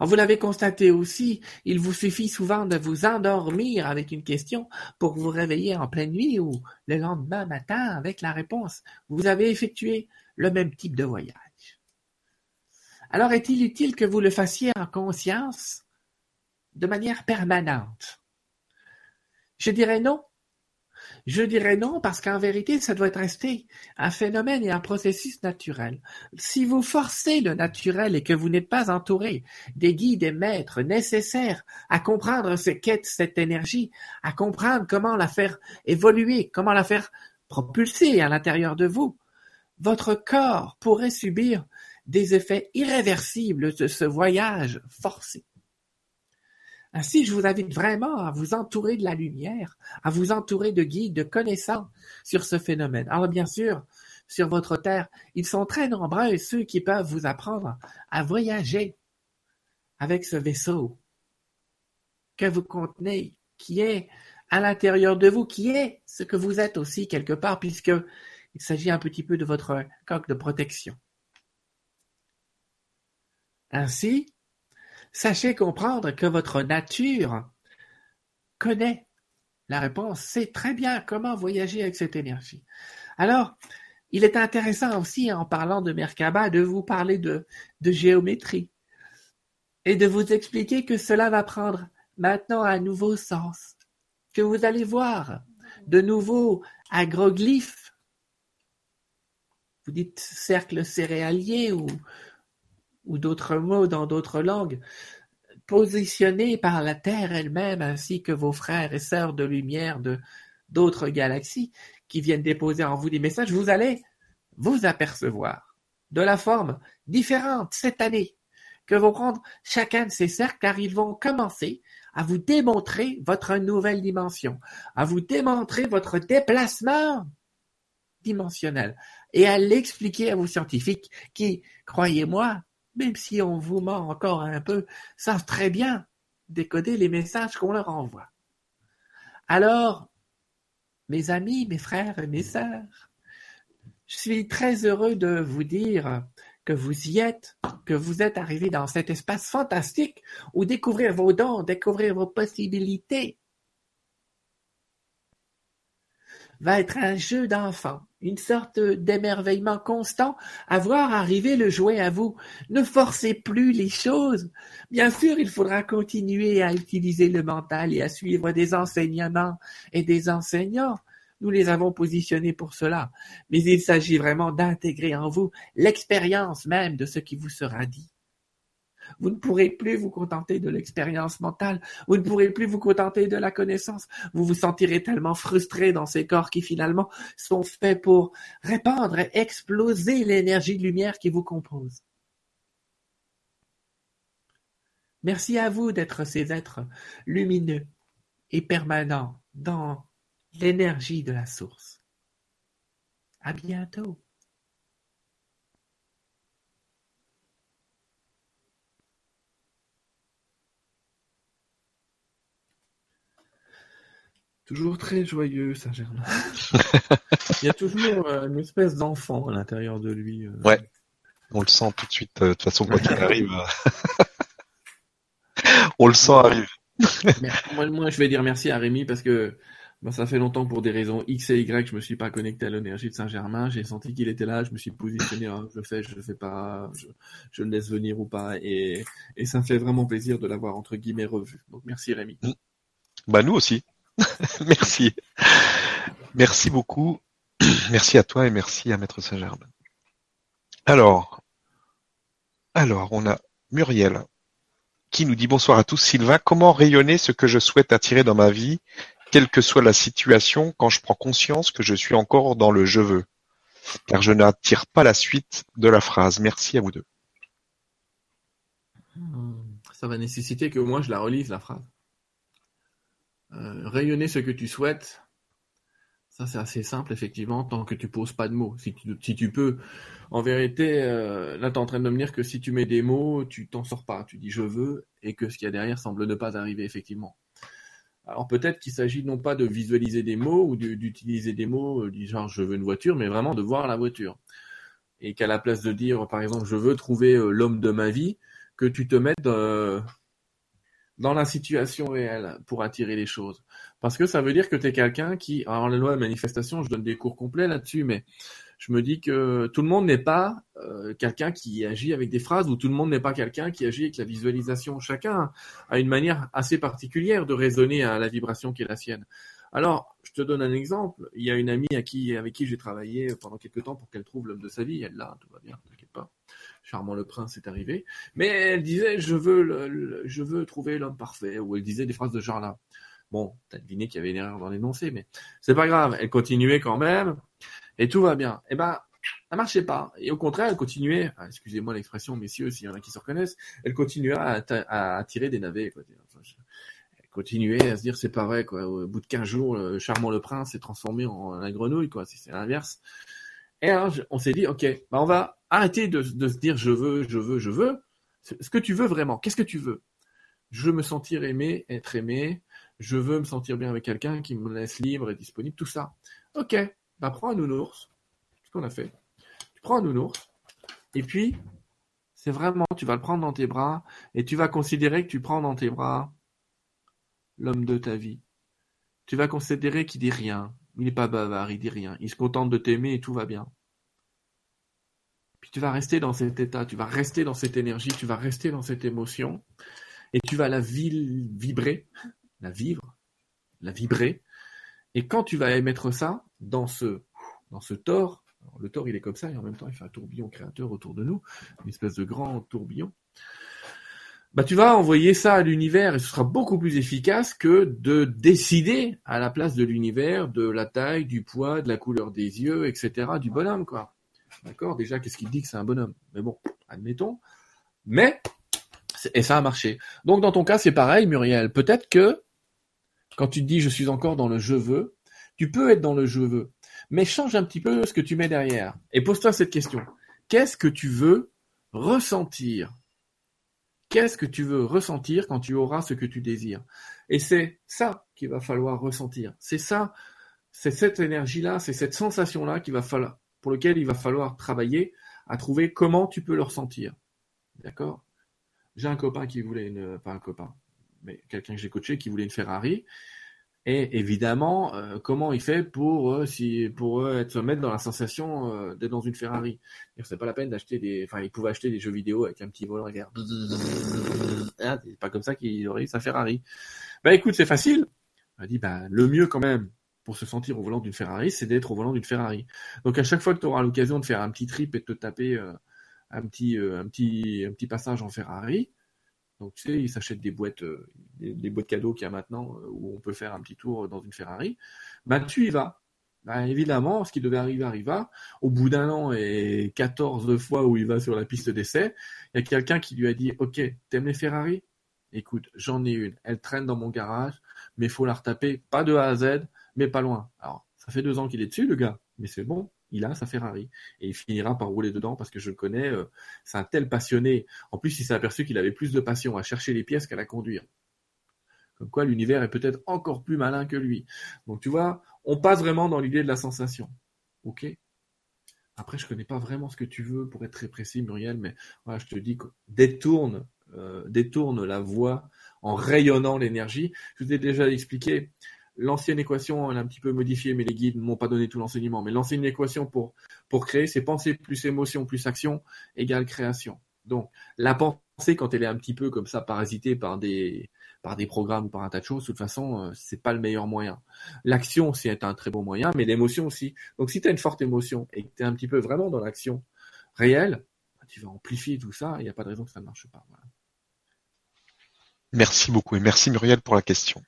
vous l'avez constaté aussi, il vous suffit souvent de vous endormir avec une question pour vous réveiller en pleine nuit ou le lendemain matin avec la réponse. Vous avez effectué le même type de voyage. Alors est-il utile que vous le fassiez en conscience de manière permanente? Je dirais non, je dirais non parce qu'en vérité, ça doit rester un phénomène et un processus naturel. Si vous forcez le naturel et que vous n'êtes pas entouré des guides et maîtres nécessaires à comprendre ce qu'est cette énergie, à comprendre comment la faire évoluer, comment la faire propulser à l'intérieur de vous, votre corps pourrait subir des effets irréversibles de ce voyage forcé. Ainsi, je vous invite vraiment à vous entourer de la lumière, à vous entourer de guides, de connaissants sur ce phénomène. Alors bien sûr, sur votre terre, ils sont très nombreux ceux qui peuvent vous apprendre à voyager avec ce vaisseau que vous contenez, qui est à l'intérieur de vous, qui est ce que vous êtes aussi quelque part, puisque il s'agit un petit peu de votre coque de protection. Ainsi, Sachez comprendre que votre nature connaît la réponse, sait très bien comment voyager avec cette énergie. Alors, il est intéressant aussi, en parlant de Merkaba, de vous parler de, de géométrie et de vous expliquer que cela va prendre maintenant un nouveau sens, que vous allez voir de nouveaux agroglyphes. Vous dites cercle céréalier ou, ou d'autres mots dans d'autres langues, positionnés par la Terre elle-même ainsi que vos frères et sœurs de lumière de d'autres galaxies qui viennent déposer en vous des messages, vous allez vous apercevoir de la forme différente cette année que vont prendre chacun de ces cercles car ils vont commencer à vous démontrer votre nouvelle dimension, à vous démontrer votre déplacement dimensionnel et à l'expliquer à vos scientifiques qui, croyez-moi, même si on vous ment encore un peu, savent très bien décoder les messages qu'on leur envoie. Alors, mes amis, mes frères et mes sœurs, je suis très heureux de vous dire que vous y êtes, que vous êtes arrivés dans cet espace fantastique où découvrir vos dons, découvrir vos possibilités va être un jeu d'enfant une sorte d'émerveillement constant à voir arriver le jouet à vous. Ne forcez plus les choses. Bien sûr, il faudra continuer à utiliser le mental et à suivre des enseignements et des enseignants. Nous les avons positionnés pour cela. Mais il s'agit vraiment d'intégrer en vous l'expérience même de ce qui vous sera dit. Vous ne pourrez plus vous contenter de l'expérience mentale, vous ne pourrez plus vous contenter de la connaissance, vous vous sentirez tellement frustré dans ces corps qui finalement sont faits pour répandre et exploser l'énergie de lumière qui vous compose. Merci à vous d'être ces êtres lumineux et permanents dans l'énergie de la source. À bientôt. Toujours très joyeux, Saint-Germain. Il y a toujours euh, une espèce d'enfant à l'intérieur de lui. Euh. Ouais, on le sent tout de suite. Euh, de toute façon, quand il arrive, on le sent arrive. moi, je vais dire merci à Rémi parce que bah, ça fait longtemps pour des raisons X et Y, je me suis pas connecté à l'énergie de Saint-Germain. J'ai senti qu'il était là, je me suis positionné, hein, je le fais, je le fais pas, je, le laisse venir ou pas, et, et ça me fait vraiment plaisir de l'avoir entre guillemets revu. Donc merci Rémi. Bah nous aussi. merci. Merci beaucoup. Merci à toi et merci à Maître Saint-Germain. Alors, alors, on a Muriel qui nous dit bonsoir à tous. Sylvain, comment rayonner ce que je souhaite attirer dans ma vie quelle que soit la situation, quand je prends conscience que je suis encore dans le je veux? Car je n'attire pas la suite de la phrase. Merci à vous deux. Ça va nécessiter que moi je la relise, la phrase. Euh, rayonner ce que tu souhaites, ça c'est assez simple effectivement, tant que tu poses pas de mots. Si tu, peux, en vérité, euh, là tu es en train de me dire que si tu mets des mots, tu t'en sors pas. Tu dis je veux et que ce qu'il y a derrière semble ne pas arriver effectivement. Alors peut-être qu'il s'agit non pas de visualiser des mots ou d'utiliser des mots euh, du genre je veux une voiture, mais vraiment de voir la voiture. Et qu'à la place de dire par exemple je veux trouver l'homme de ma vie, que tu te mettes dans la situation réelle pour attirer les choses. Parce que ça veut dire que tu es quelqu'un qui, alors la loi de manifestation, je donne des cours complets là-dessus, mais je me dis que tout le monde n'est pas euh, quelqu'un qui agit avec des phrases ou tout le monde n'est pas quelqu'un qui agit avec la visualisation. Chacun a une manière assez particulière de raisonner à la vibration qui est la sienne. Alors, je te donne un exemple. Il y a une amie à qui, avec qui j'ai travaillé pendant quelques temps pour qu'elle trouve l'homme de sa vie. Elle l'a, tout va bien, Charmant le prince est arrivé. Mais elle disait, je veux, je veux trouver l'homme parfait. Ou elle disait des phrases de genre là. Bon, t'as deviné qu'il y avait une erreur dans l'énoncé, mais c'est pas grave. Elle continuait quand même et tout va bien. Eh ben, ça marchait pas. Et au contraire, elle continuait, ah, excusez-moi l'expression, messieurs, s'il y en a qui se reconnaissent, elle continuait à, à attirer des navets. Quoi. À se dire, c'est pas vrai, quoi. Au bout de 15 jours, le charmant le prince s'est transformé en la grenouille, quoi. Si c'est l'inverse. Et on s'est dit, ok, bah on va arrêter de, de se dire, je veux, je veux, je veux. Ce que tu veux vraiment, qu'est-ce que tu veux? Je veux me sentir aimé, être aimé. Je veux me sentir bien avec quelqu'un qui me laisse libre et disponible, tout ça. Ok, bah, prends un nounours, ce qu'on a fait? Tu prends un nounours, et puis, c'est vraiment, tu vas le prendre dans tes bras, et tu vas considérer que tu prends dans tes bras l'homme de ta vie. Tu vas considérer qu'il dit rien, il n'est pas bavard, il dit rien, il se contente de t'aimer et tout va bien. Puis tu vas rester dans cet état, tu vas rester dans cette énergie, tu vas rester dans cette émotion, et tu vas la vibrer, la vivre, la vibrer, et quand tu vas émettre ça dans ce, dans le tort il est comme ça et en même temps il fait un tourbillon créateur autour de nous, une espèce de grand tourbillon. Bah, tu vas envoyer ça à l'univers et ce sera beaucoup plus efficace que de décider à la place de l'univers de la taille, du poids, de la couleur des yeux, etc. du bonhomme, quoi. D'accord? Déjà, qu'est-ce qu'il dit que c'est un bonhomme? Mais bon, admettons. Mais, et ça a marché. Donc, dans ton cas, c'est pareil, Muriel. Peut-être que quand tu te dis je suis encore dans le je veux, tu peux être dans le je veux, mais change un petit peu ce que tu mets derrière. Et pose-toi cette question. Qu'est-ce que tu veux ressentir Qu'est-ce que tu veux ressentir quand tu auras ce que tu désires Et c'est ça qu'il va falloir ressentir. C'est ça, c'est cette énergie-là, c'est cette sensation-là pour lequel il va falloir travailler à trouver comment tu peux le ressentir. D'accord? J'ai un copain qui voulait une, pas un copain, mais quelqu'un que j'ai coaché qui voulait une Ferrari. Et évidemment, euh, comment il fait pour euh, pour euh, se mettre dans la sensation d'être dans une Ferrari C'est pas la peine d'acheter des. Enfin, il pouvait acheter des jeux vidéo avec un petit volant arrière. Ah, c'est pas comme ça qu'il aurait eu sa Ferrari. Bah écoute, c'est facile. Il dit bah le mieux quand même pour se sentir au volant d'une Ferrari, c'est d'être au volant d'une Ferrari. Donc à chaque fois que tu auras l'occasion de faire un petit trip et de te taper un petit passage en Ferrari, donc tu sais, ils s'achètent des boîtes, euh, des, boîtes cadeaux qu'il y a maintenant euh, où on peut faire un petit tour dans une Ferrari. Ben tu y vas. Ben, évidemment, ce qui devait arriver arriva. Au bout d'un an et 14 fois où il va sur la piste d'essai, il y a quelqu'un qui lui a dit "Ok, t'aimes les Ferrari? Écoute, j'en ai une. Elle traîne dans mon garage, mais faut la retaper, pas de A à Z, mais pas loin. Alors, ça fait deux ans qu'il est dessus, le gars, mais c'est bon il a sa Ferrari et il finira par rouler dedans parce que je le connais. Euh, c'est un tel passionné. En plus, il s'est aperçu qu'il avait plus de passion à chercher les pièces qu'à la conduire. Comme quoi, l'univers est peut-être encore plus malin que lui. Donc, tu vois, on passe vraiment dans l'idée de la sensation. Ok? Après, je connais pas vraiment ce que tu veux pour être très précis, Muriel, mais voilà, je te dis détourne, euh, détourne la voix en rayonnant l'énergie. Je vous ai déjà expliqué l'ancienne équation, elle est un petit peu modifiée, mais les guides ne m'ont pas donné tout l'enseignement. Mais l'ancienne équation pour, pour créer, c'est pensée plus émotion plus action égale création. Donc, la pensée, quand elle est un petit peu comme ça parasitée par des, par des programmes ou par un tas de choses, de toute façon, euh, c'est pas le meilleur moyen. L'action, c'est un très bon moyen, mais l'émotion aussi. Donc, si tu as une forte émotion et que tu es un petit peu vraiment dans l'action réelle, bah, tu vas amplifier tout ça, il n'y a pas de raison que ça ne marche pas. Merci beaucoup et merci Muriel pour la question.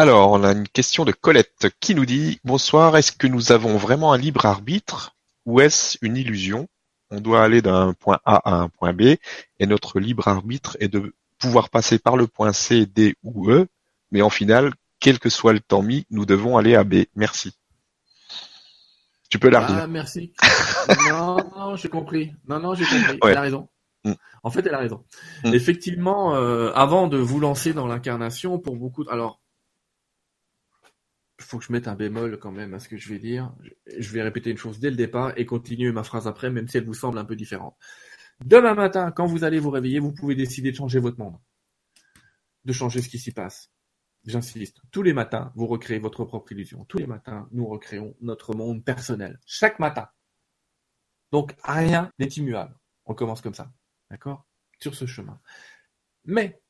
Alors, on a une question de Colette qui nous dit Bonsoir, est-ce que nous avons vraiment un libre arbitre ou est-ce une illusion? On doit aller d'un point A à un point B et notre libre arbitre est de pouvoir passer par le point C, D ou E, mais en final, quel que soit le temps mis, nous devons aller à B. Merci. Tu peux la Ah, merci. non, non, j'ai compris. Non, non, j'ai compris. Ouais. Elle a raison. Mm. En fait, elle a raison. Mm. Effectivement, euh, avant de vous lancer dans l'incarnation, pour beaucoup, de... alors, faut que je mette un bémol quand même à ce que je vais dire. Je- vais répéter une chose dès le départ et continuer ma phrase après, même si elle vous semble un peu différente. Demain matin, quand vous allez vous réveiller, vous pouvez décider de changer votre monde, de changer ce qui s'y passe. J'insiste, tous les matins, vous recréez votre propre illusion. Tous les matins, nous recréons notre monde personnel. Chaque matin. Donc, rien n'est immuable. On commence comme ça. D'accord? Sur ce chemin. Mais,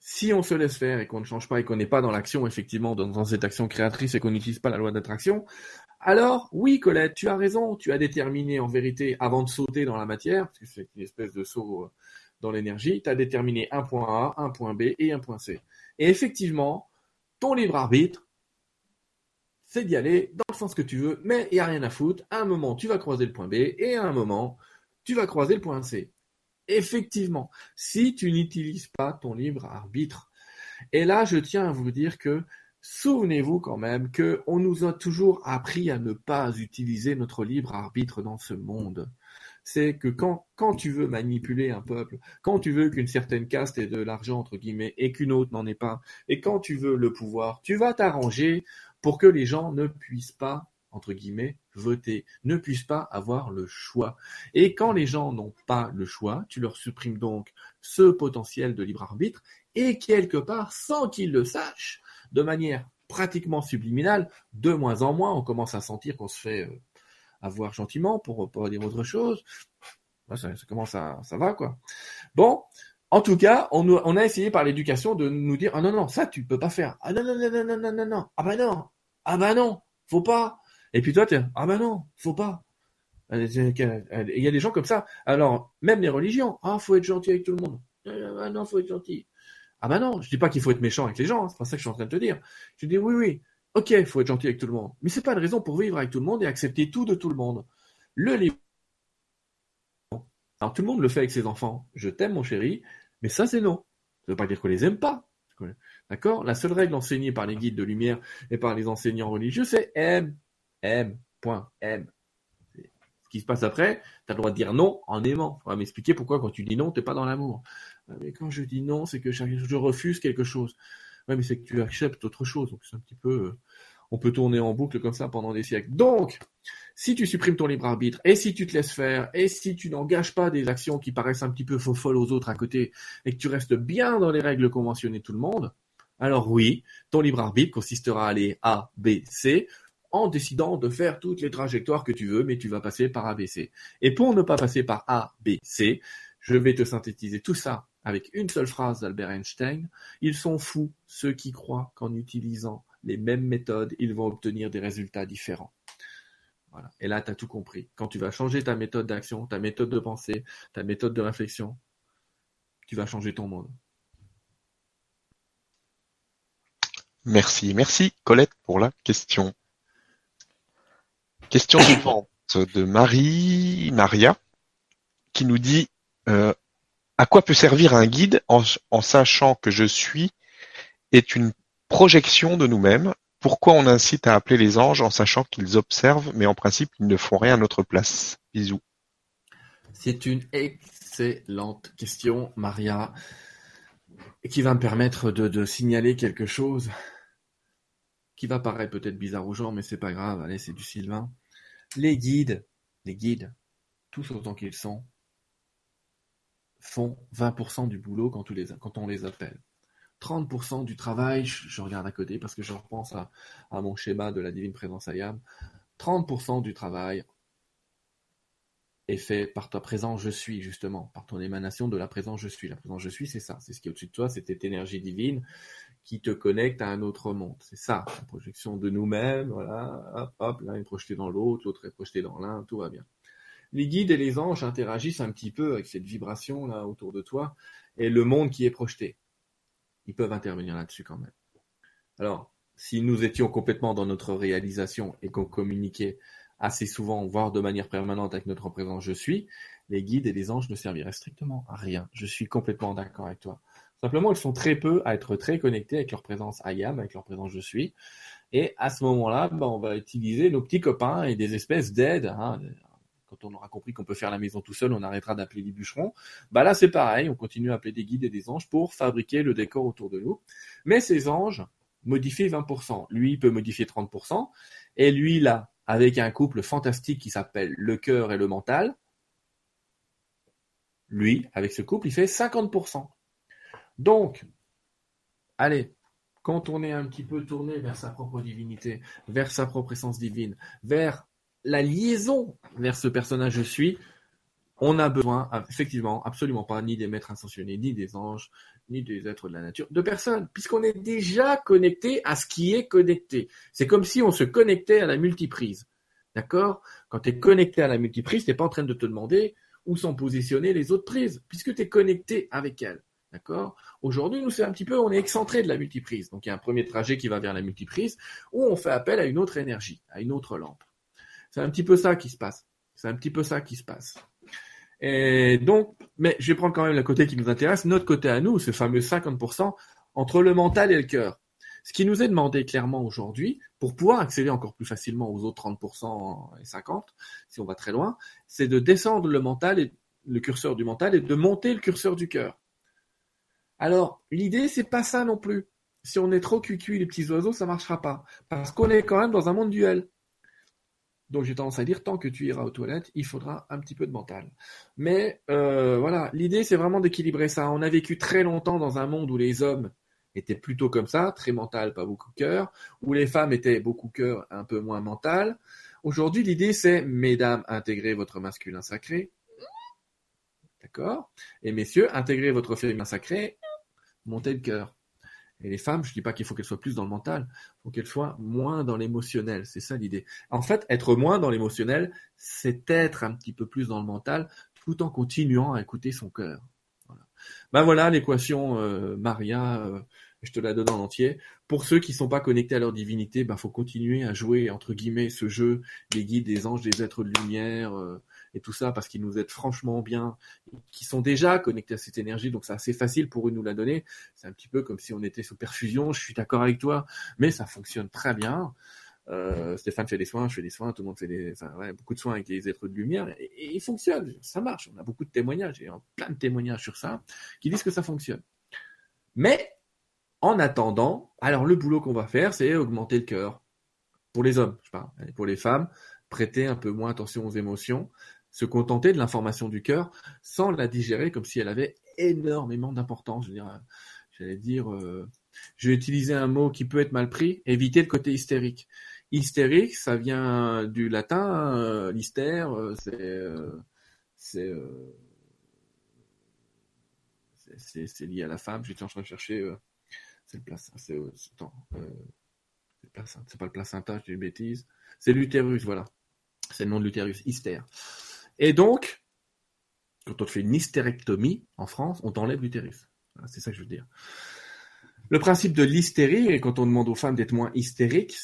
si on se laisse faire et qu'on ne change pas et qu'on n'est pas dans l'action, effectivement, dans, cette action créatrice et qu'on n'utilise pas la loi d'attraction, alors, oui, Colette, tu as raison. Tu as déterminé, en vérité, avant de sauter dans la matière, parce que c'est une espèce de saut euh, dans l'énergie, tu as déterminé un point A, un point B et un point C. Et effectivement, ton libre arbitre, c'est d'y aller dans le sens que tu veux, mais il n'y a rien à foutre. À un moment, tu vas croiser le point B et à un moment, tu vas croiser le point C. Effectivement, si tu n'utilises pas ton libre arbitre. Et là, je tiens à vous dire que souvenez-vous quand même que on nous a toujours appris à ne pas utiliser notre libre arbitre dans ce monde. C'est que quand, quand tu veux manipuler un peuple, quand tu veux qu'une certaine caste ait de l'argent, entre guillemets, et qu'une autre n'en ait pas, et quand tu veux le pouvoir, tu vas t'arranger pour que les gens ne puissent pas, entre guillemets, voter, ne puissent pas avoir le choix. Et quand les gens n'ont pas le choix, tu leur supprimes donc ce potentiel de libre arbitre et quelque part, sans qu'ils le sachent, de manière pratiquement subliminale, de moins en moins, on commence à sentir qu'on se fait euh, avoir gentiment pour pas dire autre chose. Ça, ça commence à, ça va quoi. Bon, en tout cas, on, on a essayé par l'éducation de nous dire ah non non ça tu peux pas faire ah non non non non non non non ah bah non ah bah non faut pas et puis toi t'es ah bah non faut pas. Il y a des gens comme ça. Alors même les religions ah faut être gentil avec tout le monde. Ah non faut être gentil. Ah bah non je dis pas qu'il faut être méchant avec les gens hein, c'est pas ça que je suis en train de te dire. Je dis oui oui ok faut être gentil avec tout le monde. Mais c'est pas une raison pour vivre avec tout le monde et accepter tout de tout le monde. Le libre alors tout le monde le fait avec ses enfants. Je t'aime mon chéri, mais ça c'est non. Ça veut pas dire qu'on les aime pas. D'accord? La seule règle enseignée par les guides de lumière et par les enseignants religieux, c'est aime, aime. C'est- Ce qui se passe après, tu as le droit de dire non en aimant. On va m'expliquer pourquoi quand tu dis non, t'es pas dans l'amour. Ah, Mais quand je dis non, c'est que je refuse quelque chose. Ouais, mais c'est que tu acceptes autre chose. Donc c'est un petit peu... euh, On peut tourner en boucle comme ça pendant des siècles. Donc, si tu supprimes ton libre arbitre, et si tu te laisses faire, et si tu n'engages pas des actions qui paraissent un petit peu folles aux autres à côté, et que tu restes bien dans les règles conventionnées de tout le monde, alors oui, ton libre arbitre consistera à aller A, B, C, en décidant de faire toutes les trajectoires que tu veux, mais tu vas passer par A, B, C. Et pour ne pas passer par A, B, C, je vais te synthétiser tout ça avec une seule phrase d'Albert Einstein. Ils sont fous, ceux qui croient qu'en utilisant les mêmes méthodes, ils vont obtenir des résultats différents. Voilà. Et là, tu as tout compris. Quand tu vas changer ta méthode d'action, ta méthode de pensée, ta méthode de réflexion, tu vas changer ton monde. Merci, merci Colette pour la question. Question suivante de Marie Maria qui nous dit euh, à quoi peut servir un guide en, en sachant que je suis est une projection de nous-mêmes? Pourquoi on incite à appeler les anges en sachant qu'ils observent, mais en principe ils ne font rien à notre place? Bisous. C'est une excellente question, Maria, qui va me permettre de, de signaler quelque chose qui va paraître peut-être bizarre aux gens, mais c'est pas grave. Allez, c'est du Sylvain. Les guides, les guides, tous autant qu'ils sont, font 20% du boulot quand, on les appelle. 30% du travail, je, je regarde à côté parce que je repense à, à mon schéma de la divine présence Ayam. 30% du travail est fait par ta présence je suis, justement, par ton émanation de la présence je suis. La présence je suis, c'est ça, c'est ce qui est au-dessus de toi, c'est cette énergie divine qui te connecte à un autre monde. C'est ça, la projection de nous-mêmes, voilà, hop, hop, l'un est projeté dans l'autre, l'autre est projeté dans l'un, tout va bien. Les guides et les anges interagissent un petit peu avec cette vibration là autour de toi et le monde qui est projeté. Ils peuvent intervenir là-dessus quand même. Alors, si nous étions complètement dans notre réalisation et qu'on communiquait assez souvent, voire de manière permanente avec notre présence je suis, les guides et les anges ne serviraient strictement à rien. Je suis complètement d'accord avec toi. Simplement, ils sont très peu à être très connectés avec leur présence IAM, avec leur présence je suis. Et à ce moment-là, ben, on va utiliser nos petits copains et des espèces d'aides. Hein. Quand on aura compris qu'on peut faire la maison tout seul, on arrêtera d'appeler des bûcherons. Bah là, c'est pareil, on continue à appeler des guides et des anges pour fabriquer le décor autour de nous. Mais ces anges modifient 20%. Lui, il peut modifier 30%. Et lui, là, avec un couple fantastique qui s'appelle le cœur et le mental, lui, avec ce couple, il fait 50%. Donc, allez, quand on est un petit peu tourné vers sa propre divinité, vers sa propre essence divine, vers la liaison vers ce personnage je suis, on a besoin, effectivement, absolument pas, ni des maîtres ascensionnés, ni des anges, ni des êtres de la nature, de personne, puisqu'on est déjà connecté à ce qui est connecté. C'est comme si on se connectait à la multiprise. D'accord? Quand tu es connecté à la multiprise, tu n'es pas en train de te demander où sont positionnées les autres prises, puisque tu es connecté avec elles. D'accord? Aujourd'hui, nous, c'est un petit peu, on est excentré de la multiprise. Donc, il y a un premier trajet qui va vers la multiprise, où on fait appel à une autre énergie, à une autre lampe. C'est un petit peu ça qui se passe. C'est un petit peu ça qui se passe. Et donc, mais je vais prendre quand même le côté qui nous intéresse, notre côté à nous, ce fameux 50% entre le mental et le cœur. Ce qui nous est demandé clairement aujourd'hui, pour pouvoir accéder encore plus facilement aux autres 30% et 50%, si on va très loin, c'est de descendre le mental et le curseur du mental et de monter le curseur du cœur. Alors, l'idée, c'est pas ça non plus. Si on est trop cuit les petits oiseaux, ça marchera pas. Parce qu'on est quand même dans un monde duel. Donc j'ai tendance à dire, tant que tu iras aux toilettes, il faudra un petit peu de mental. Mais euh, voilà, l'idée c'est vraiment d'équilibrer ça. On a vécu très longtemps dans un monde où les hommes étaient plutôt comme ça, très mental, pas beaucoup cœur, où les femmes étaient beaucoup cœur, un peu moins mental. Aujourd'hui, l'idée c'est, mesdames, intégrez votre masculin sacré. D'accord? Et messieurs, intégrez votre féminin sacré, montez le cœur. Et les femmes, je dis pas qu'il faut qu'elles soient plus dans le mental, il faut qu'elles soient moins dans l'émotionnel. C'est ça l'idée. En fait, être moins dans l'émotionnel, c'est être un petit peu plus dans le mental, tout en continuant à écouter son cœur. Voilà. Ben voilà l'équation euh, Maria. Euh, je te la donne en entier. Pour ceux qui sont pas connectés à leur divinité, ben faut continuer à jouer entre guillemets ce jeu des guides, des anges, des êtres de lumière. Euh, et tout ça parce qu'ils nous aident franchement bien, qui sont déjà connectés à cette énergie, donc c'est assez facile pour eux de nous la donner. C'est un petit peu comme si on était sous perfusion, je suis d'accord avec toi, mais ça fonctionne très bien. Euh, Stéphane fait des soins, je fais des soins, tout le monde fait des, beaucoup de soins avec les êtres de lumière, et, et, il fonctionne, ça marche. On a beaucoup de témoignages, et plein de témoignages sur ça, qui disent que ça fonctionne. Mais, en attendant, alors le boulot qu'on va faire, c'est augmenter le cœur. Pour les hommes, je parle. pour les femmes, prêter un peu moins attention aux émotions, se contenter de l'information du cœur sans la digérer comme si elle avait énormément d'importance. Dire, j'allais dire, euh, je vais utiliser un mot qui peut être mal pris, éviter le côté hystérique. Hystérique, ça vient du latin, euh, l'hystère, euh, c'est c'est lié à la femme. J'étais en train de chercher, c'est le placenta, c'est pas le placenta, dis une bêtise. C'est l'utérus, voilà. C'est le nom de l'utérus, hystère. Et donc, quand on fait une hystérectomie en France, on t'enlève l'utérus. c'est ça que je veux dire. Le principe de l'hystérie, et quand on demande aux femmes d'être moins hystériques,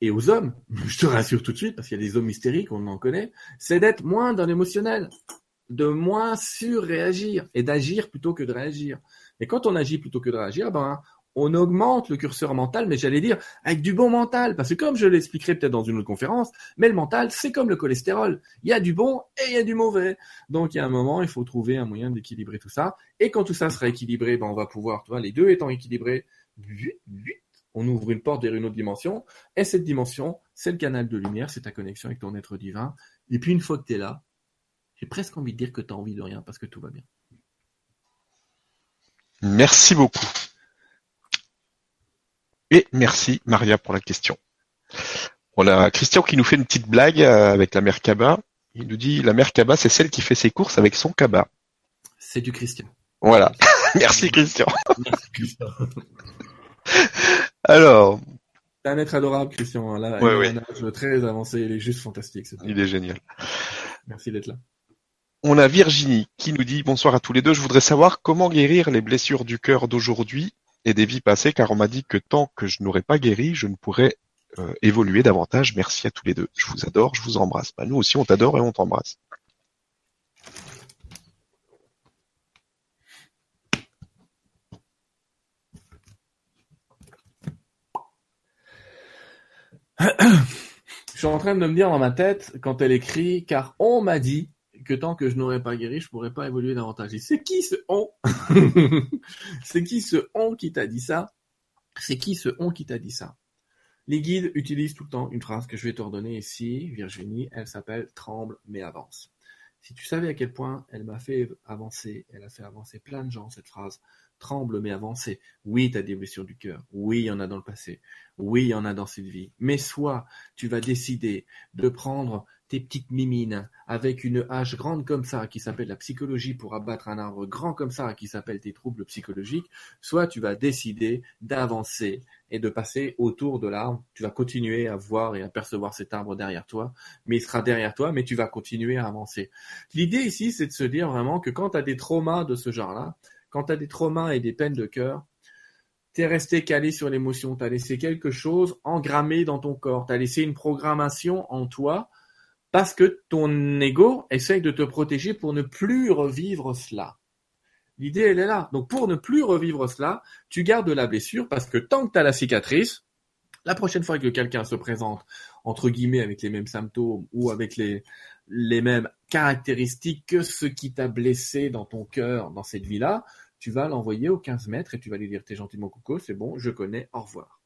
et aux hommes, je te rassure tout de suite, parce qu'il y a des hommes hystériques, on en connaît, c'est d'être moins dans l'émotionnel, de moins surréagir, et d'agir plutôt que de réagir. Et quand on agit plutôt que de réagir, ben, on augmente le curseur mental, mais j'allais dire avec du bon mental, parce que comme je l'expliquerai peut-être dans une autre conférence, mais le mental, c'est comme le cholestérol. Il y a du bon et il y a du mauvais. Donc il y a un moment, il faut trouver un moyen d'équilibrer tout ça. Et quand tout ça sera équilibré, ben, on va pouvoir, tu les deux étant équilibrés, on ouvre une porte vers une autre dimension. Et cette dimension, c'est le canal de lumière, c'est ta connexion avec ton être divin. Et puis une fois que tu es là, j'ai presque envie de dire que tu as envie de rien parce que tout va bien. Merci beaucoup. Et merci Maria pour la question. On a Christian qui nous fait une petite blague euh, avec la mère Kaba. Il nous dit la mère Kaba, c'est celle qui fait ses courses avec son Kaba. C'est du Christian. Voilà. merci Christian. Merci Christian. Alors. C'est un être adorable, Christian. Hein. Là, il a un âge très avancé. Il est juste fantastique. il est génial. Merci d'être là. On a Virginie qui nous dit bonsoir à tous les deux. Je voudrais savoir comment guérir les blessures du cœur d'aujourd'hui et des vies passées, car on m'a dit que tant que je n'aurais pas guéri, je ne pourrais euh, évoluer davantage. Merci à tous les deux. Je vous adore, je vous embrasse. Bah, nous aussi, on t'adore et on t'embrasse. Je suis en train de me dire dans ma tête, quand elle écrit, car on m'a dit que tant que je n'aurais pas guéri, je pourrais pas évoluer davantage. Et c'est qui ce on C'est qui ce on qui t'a dit ça C'est qui ce on qui t'a dit ça Les guides utilisent tout le temps une phrase que je vais te redonner ici, Virginie. Elle s'appelle tremble mais avance. Si tu savais à quel point elle m'a fait avancer, elle a fait avancer plein de gens cette phrase tremble mais avance. Oui, tu as des blessures du cœur. Oui, il y en a dans le passé. Oui, il y en a dans cette vie. Mais soit tu vas décider de prendre tes petites mimines avec une hache grande comme ça qui s'appelle la psychologie pour abattre un arbre grand comme ça qui s'appelle tes troubles psychologiques, soit tu vas décider d'avancer et de passer autour de l'arbre. Tu vas continuer à voir et à percevoir cet arbre derrière toi, mais il sera derrière toi, mais tu vas continuer à avancer. L'idée ici, c'est de se dire vraiment que quand tu as des traumas de ce genre-là, quand tu as des traumas et des peines de cœur, tu es resté calé sur l'émotion, tu as laissé quelque chose engrammé dans ton corps, tu as laissé une programmation en toi parce que ton ego essaye de te protéger pour ne plus revivre cela. L'idée, elle est là. Donc pour ne plus revivre cela, tu gardes la blessure parce que tant que tu as la cicatrice, la prochaine fois que quelqu'un se présente, entre guillemets, avec les mêmes symptômes ou avec les, mêmes caractéristiques que ce qui t'a blessé dans ton cœur dans cette vie-là, tu vas l'envoyer aux 15 mètres et tu vas lui dire t'es gentil mon coco, c'est bon, je connais, au revoir.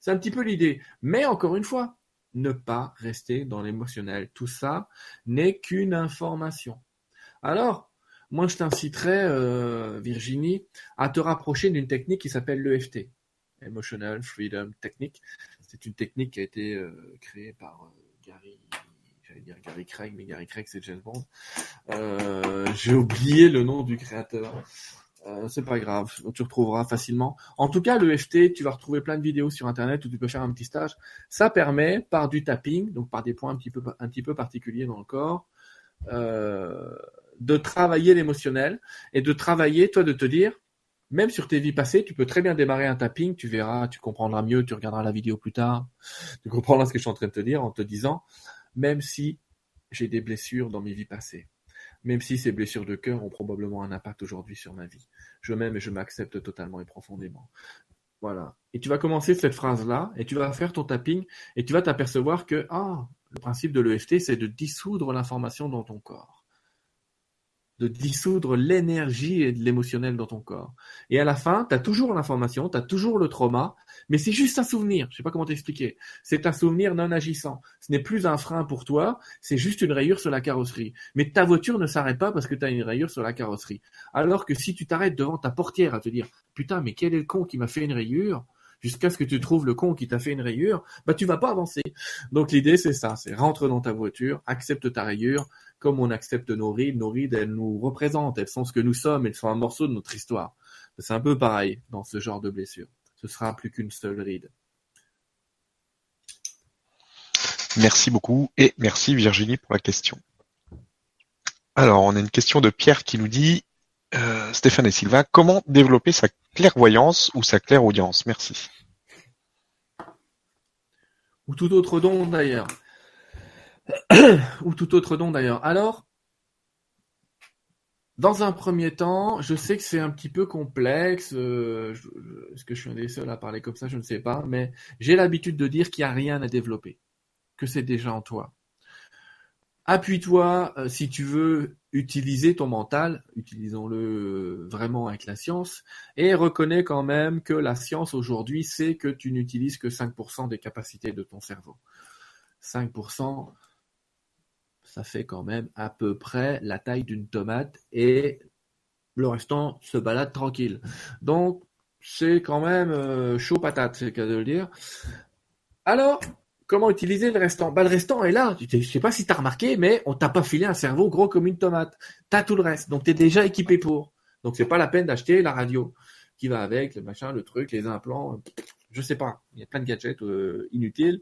C'est un petit peu l'idée. Mais encore une fois, ne pas rester dans l'émotionnel. Tout ça n'est qu'une information. Alors, moi je t'inciterais, euh, Virginie, à te rapprocher d'une technique qui s'appelle l'EFT, Emotional Freedom Technique. C'est une technique qui a été euh, créée par euh, Gary j'allais dire Gary Craig, mais Gary Craig c'est James Bond. Euh, j'ai oublié le nom du créateur. Euh, c'est pas grave, tu retrouveras facilement. En tout cas, le FT, tu vas retrouver plein de vidéos sur internet où tu peux faire un petit stage. Ça permet, par du tapping, donc par des points un petit peu, un petit peu particuliers dans le corps, euh, de travailler l'émotionnel et de travailler, toi, de te dire, même sur tes vies passées, tu peux très bien démarrer un tapping, tu verras, tu comprendras mieux, tu regarderas la vidéo plus tard, tu comprendras ce que je suis en train de te dire en te disant, même si j'ai des blessures dans mes vies passées, même si ces blessures de cœur ont probablement un impact aujourd'hui sur ma vie. Je m'aime et je m'accepte totalement et profondément. Voilà. Et tu vas commencer cette phrase-là, et tu vas faire ton tapping, et tu vas t'apercevoir que, ah, le principe de l'EFT, c'est de dissoudre l'information dans ton corps de dissoudre l'énergie et de l'émotionnel dans ton corps. Et à la fin, tu as toujours l'information, tu as toujours le trauma, mais c'est juste un souvenir. Je sais pas comment t'expliquer. C'est un souvenir non agissant. Ce n'est plus un frein pour toi, c'est juste une rayure sur la carrosserie. Mais ta voiture ne s'arrête pas parce que tu as une rayure sur la carrosserie. Alors que si tu t'arrêtes devant ta portière à te dire, putain, mais quel est le con qui m'a fait une rayure? Jusqu'à ce que tu trouves le con qui t'a fait une rayure, bah tu vas pas avancer. Donc l'idée c'est ça, c'est rentre dans ta voiture, accepte ta rayure, comme on accepte nos rides, nos rides, elles nous représentent, elles sont ce que nous sommes, elles sont un morceau de notre histoire. C'est un peu pareil dans ce genre de blessure. Ce sera plus qu'une seule ride. Merci beaucoup et merci Virginie pour la question. Alors, on a une question de Pierre qui nous dit euh, Stéphane et Sylvain, comment développer sa clairvoyance ou sa clairaudience Merci. Ou tout autre don d'ailleurs. ou tout autre don d'ailleurs. Alors, dans un premier temps, je sais que c'est un petit peu complexe. Euh, est-ce que je suis un des seuls à parler comme ça? Je ne sais pas. Mais j'ai l'habitude de dire qu'il n'y a rien à développer, que c'est déjà en toi. Appuie-toi, euh, si tu veux utiliser ton mental, utilisons-le euh, vraiment avec la science, et reconnais quand même que la science aujourd'hui sait que tu n'utilises que 5% des capacités de ton cerveau. 5%, ça fait quand même à peu près la taille d'une tomate et le restant se balade tranquille. Donc, c'est quand même euh, chaud patate, c'est le cas de le dire. Alors, comment utiliser le restant? Bah le restant est là. Je sais pas si tu as remarqué, mais on t'a pas filé un cerveau gros comme une tomate. Tu as tout le reste, donc tu es déjà équipé pour. Donc c'est pas la peine d'acheter la radio qui va avec, le machin, le truc, les implants. Je sais pas. Il y a plein de gadgets euh, inutiles,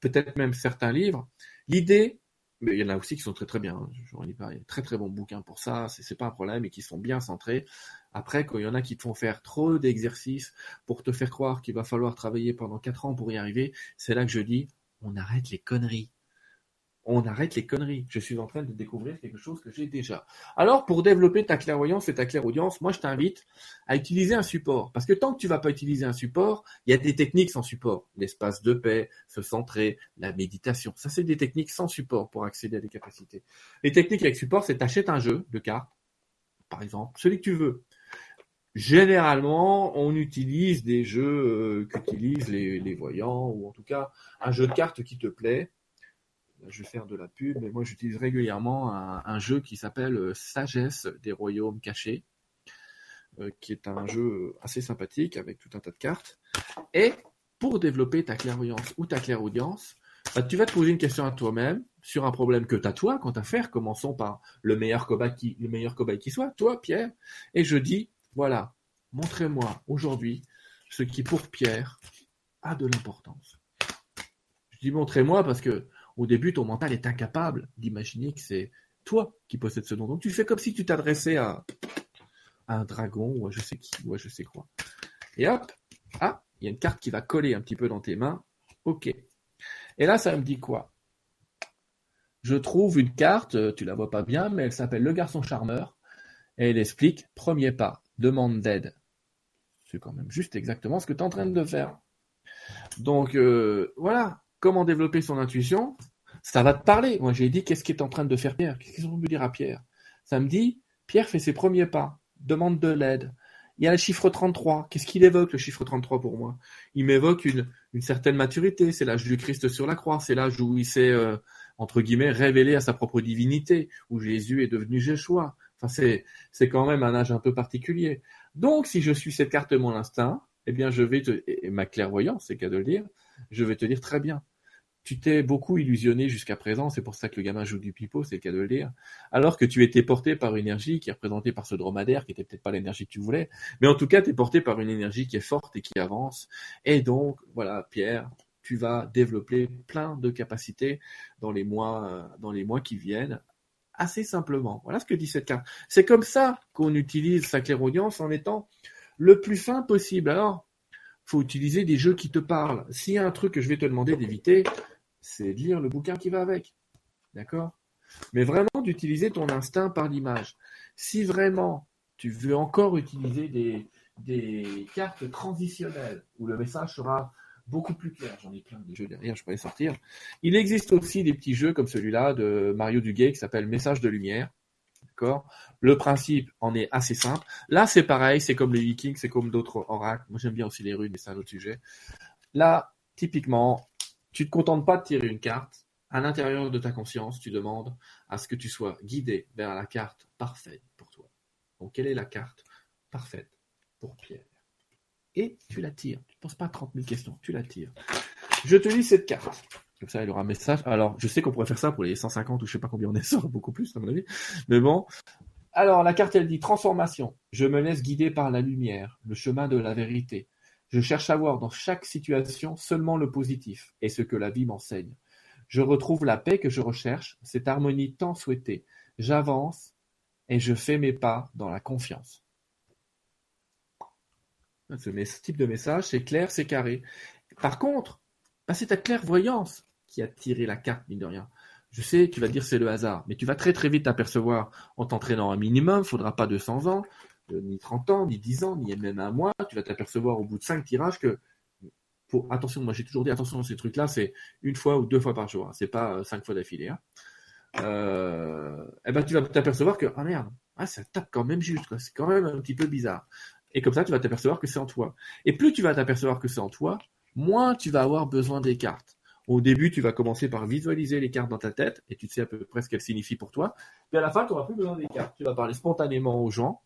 peut-être même certains livres. L'idée, mais il y en a aussi qui sont très très bien. Hein. J'en ai pas, il y a très très bons bouquins pour ça. C'est pas un problème et qui sont bien centrés. Après, quand il y en a qui te font faire trop d'exercices pour te faire croire qu'il va falloir travailler pendant quatre ans pour y arriver, c'est là que je dis, on arrête les conneries on arrête les conneries. Je suis en train de découvrir quelque chose que j'ai déjà. Alors, pour développer ta clairvoyance et ta clairaudience, moi, je t'invite à utiliser un support. Parce que tant que tu vas pas utiliser un support, il y a des techniques sans support. L'espace de paix, se centrer, la méditation. Ça, c'est des techniques sans support pour accéder à des capacités. Les techniques avec support, c'est t'achètes un jeu de cartes, par exemple, celui que tu veux. Généralement, on utilise des jeux euh, qu'utilisent les, les voyants, ou en tout cas un jeu de cartes qui te plaît je vais faire de la pub, mais moi j'utilise régulièrement un, jeu qui s'appelle euh, Sagesse des royaumes cachés, euh, qui est un jeu assez sympathique avec tout un tas de cartes. Et pour développer ta clairvoyance ou ta clairaudience, bah, tu vas te poser une question à toi-même sur un problème que tu as toi quant à faire. Commençons par le meilleur cobaye qui, le meilleur cobaye qui soit, toi Pierre. Et je dis, voilà, montrez-moi aujourd'hui ce qui pour Pierre a de l'importance. Je dis montrez-moi parce que au début, ton mental est incapable d'imaginer que c'est toi qui possèdes ce nom. Donc tu fais comme si tu t'adressais à, un dragon ou à je sais qui, ou à je sais quoi. Et hop, ah, il y a une carte qui va coller un petit peu dans tes mains. Ok. Et là, ça me dit quoi? Je trouve une carte, tu la vois pas bien, mais elle s'appelle Le Garçon Charmeur. Et elle explique, premier pas, demande d'aide. C'est quand même juste exactement ce que tu es en train de faire. Donc euh, voilà, comment développer son intuition? Ça va te parler. Moi, j'ai dit, qu'est-ce est en train de faire Pierre? Qu'est-ce qu'on veut dire à Pierre? Ça me dit, Pierre fait ses premiers pas, demande de l'aide. Il y a le chiffre 33. Qu'est-ce qu'il évoque, le chiffre 33 pour moi? Il m'évoque une, certaine maturité. C'est l'âge du Christ sur la croix. C'est l'âge où il s'est, euh, entre guillemets, révélé à sa propre divinité, où Jésus est devenu Jéchoua. Enfin, c'est, quand même un âge un peu particulier. Donc, si je suis cette carte mon instinct, eh bien, je vais te, et ma clairvoyance, c'est qu'à de le dire, je vais te dire très bien tu t'es beaucoup illusionné jusqu'à présent, c'est pour ça que le gamin joue du pipeau, c'est le cas de le dire, alors que tu étais porté par une énergie qui est représentée par ce dromadaire, qui était peut-être pas l'énergie que tu voulais, mais en tout cas, tu es porté par une énergie qui est forte et qui avance. Et donc, voilà, Pierre, tu vas développer plein de capacités dans les mois, dans les mois qui viennent, assez simplement. Voilà ce que dit cette carte. C'est comme ça qu'on utilise sa clairaudience en étant le plus fin possible. Alors, faut utiliser des jeux qui te parlent. S'il y a un truc que je vais te demander d'éviter, c'est de lire le bouquin qui va avec. D'accord? Mais vraiment d'utiliser ton instinct par l'image. Si vraiment tu veux encore utiliser des, des cartes transitionnelles où le message sera beaucoup plus clair, j'en ai plein de jeux derrière, je pourrais les sortir. Il existe aussi des petits jeux comme celui-là de Mario Duguay qui s'appelle Message de lumière. D'accord? Le principe en est assez simple. Là, c'est pareil, c'est comme les Vikings, c'est comme d'autres oracles. Moi, j'aime bien aussi les runes, mais c'est un autre sujet. Là, typiquement, tu te contentes pas de tirer une carte. À l'intérieur de ta conscience, tu demandes à ce que tu sois guidé vers la carte parfaite pour toi. Donc, quelle est la carte parfaite pour Pierre? Tu la tires. Tu ne penses pas à 30 000 questions, tu la tires. Je te lis cette carte. Comme ça, il aura un message. Alors, je sais qu'on pourrait faire ça pour les 150 ou je sais pas combien on est, ça beaucoup plus, à mon avis. Mais bon. Alors, la carte, elle dit transformation. Je me laisse guider par la lumière, le chemin de la vérité. Je cherche à voir dans chaque situation seulement le positif et ce que la vie m'enseigne. Je retrouve la paix que je recherche, cette harmonie tant souhaitée. J'avance et je fais mes pas dans la confiance. Ce type de message, c'est clair, c'est carré. Par contre, bah, c'est ta clairvoyance qui a tiré la carte, mine de rien. Je sais, tu vas dire c'est le hasard, mais tu vas très très vite t'apercevoir en t'entraînant un minimum, faudra pas 200 ans, ni 30 ans, ni 10 ans, ni même un mois, tu vas t'apercevoir au bout de 5 tirages que, attention, moi j'ai toujours dit attention, ces trucs-là, c'est une fois ou deux fois par jour, hein. c'est pas 5 euh, fois d'affilée. Hein. Euh, eh ben, tu vas t'apercevoir que, ah merde, ah, ça tape quand même juste, c'est quand même un petit peu bizarre. Et comme ça, tu vas t'apercevoir que c'est en toi. Et plus tu vas t'apercevoir que c'est en toi, moins tu vas avoir besoin des cartes. Au début, tu vas commencer par visualiser les cartes dans ta tête et tu sais à peu près ce qu'elles signifient pour toi. Puis à la fin, tu n'auras plus besoin des cartes. Tu vas parler spontanément aux gens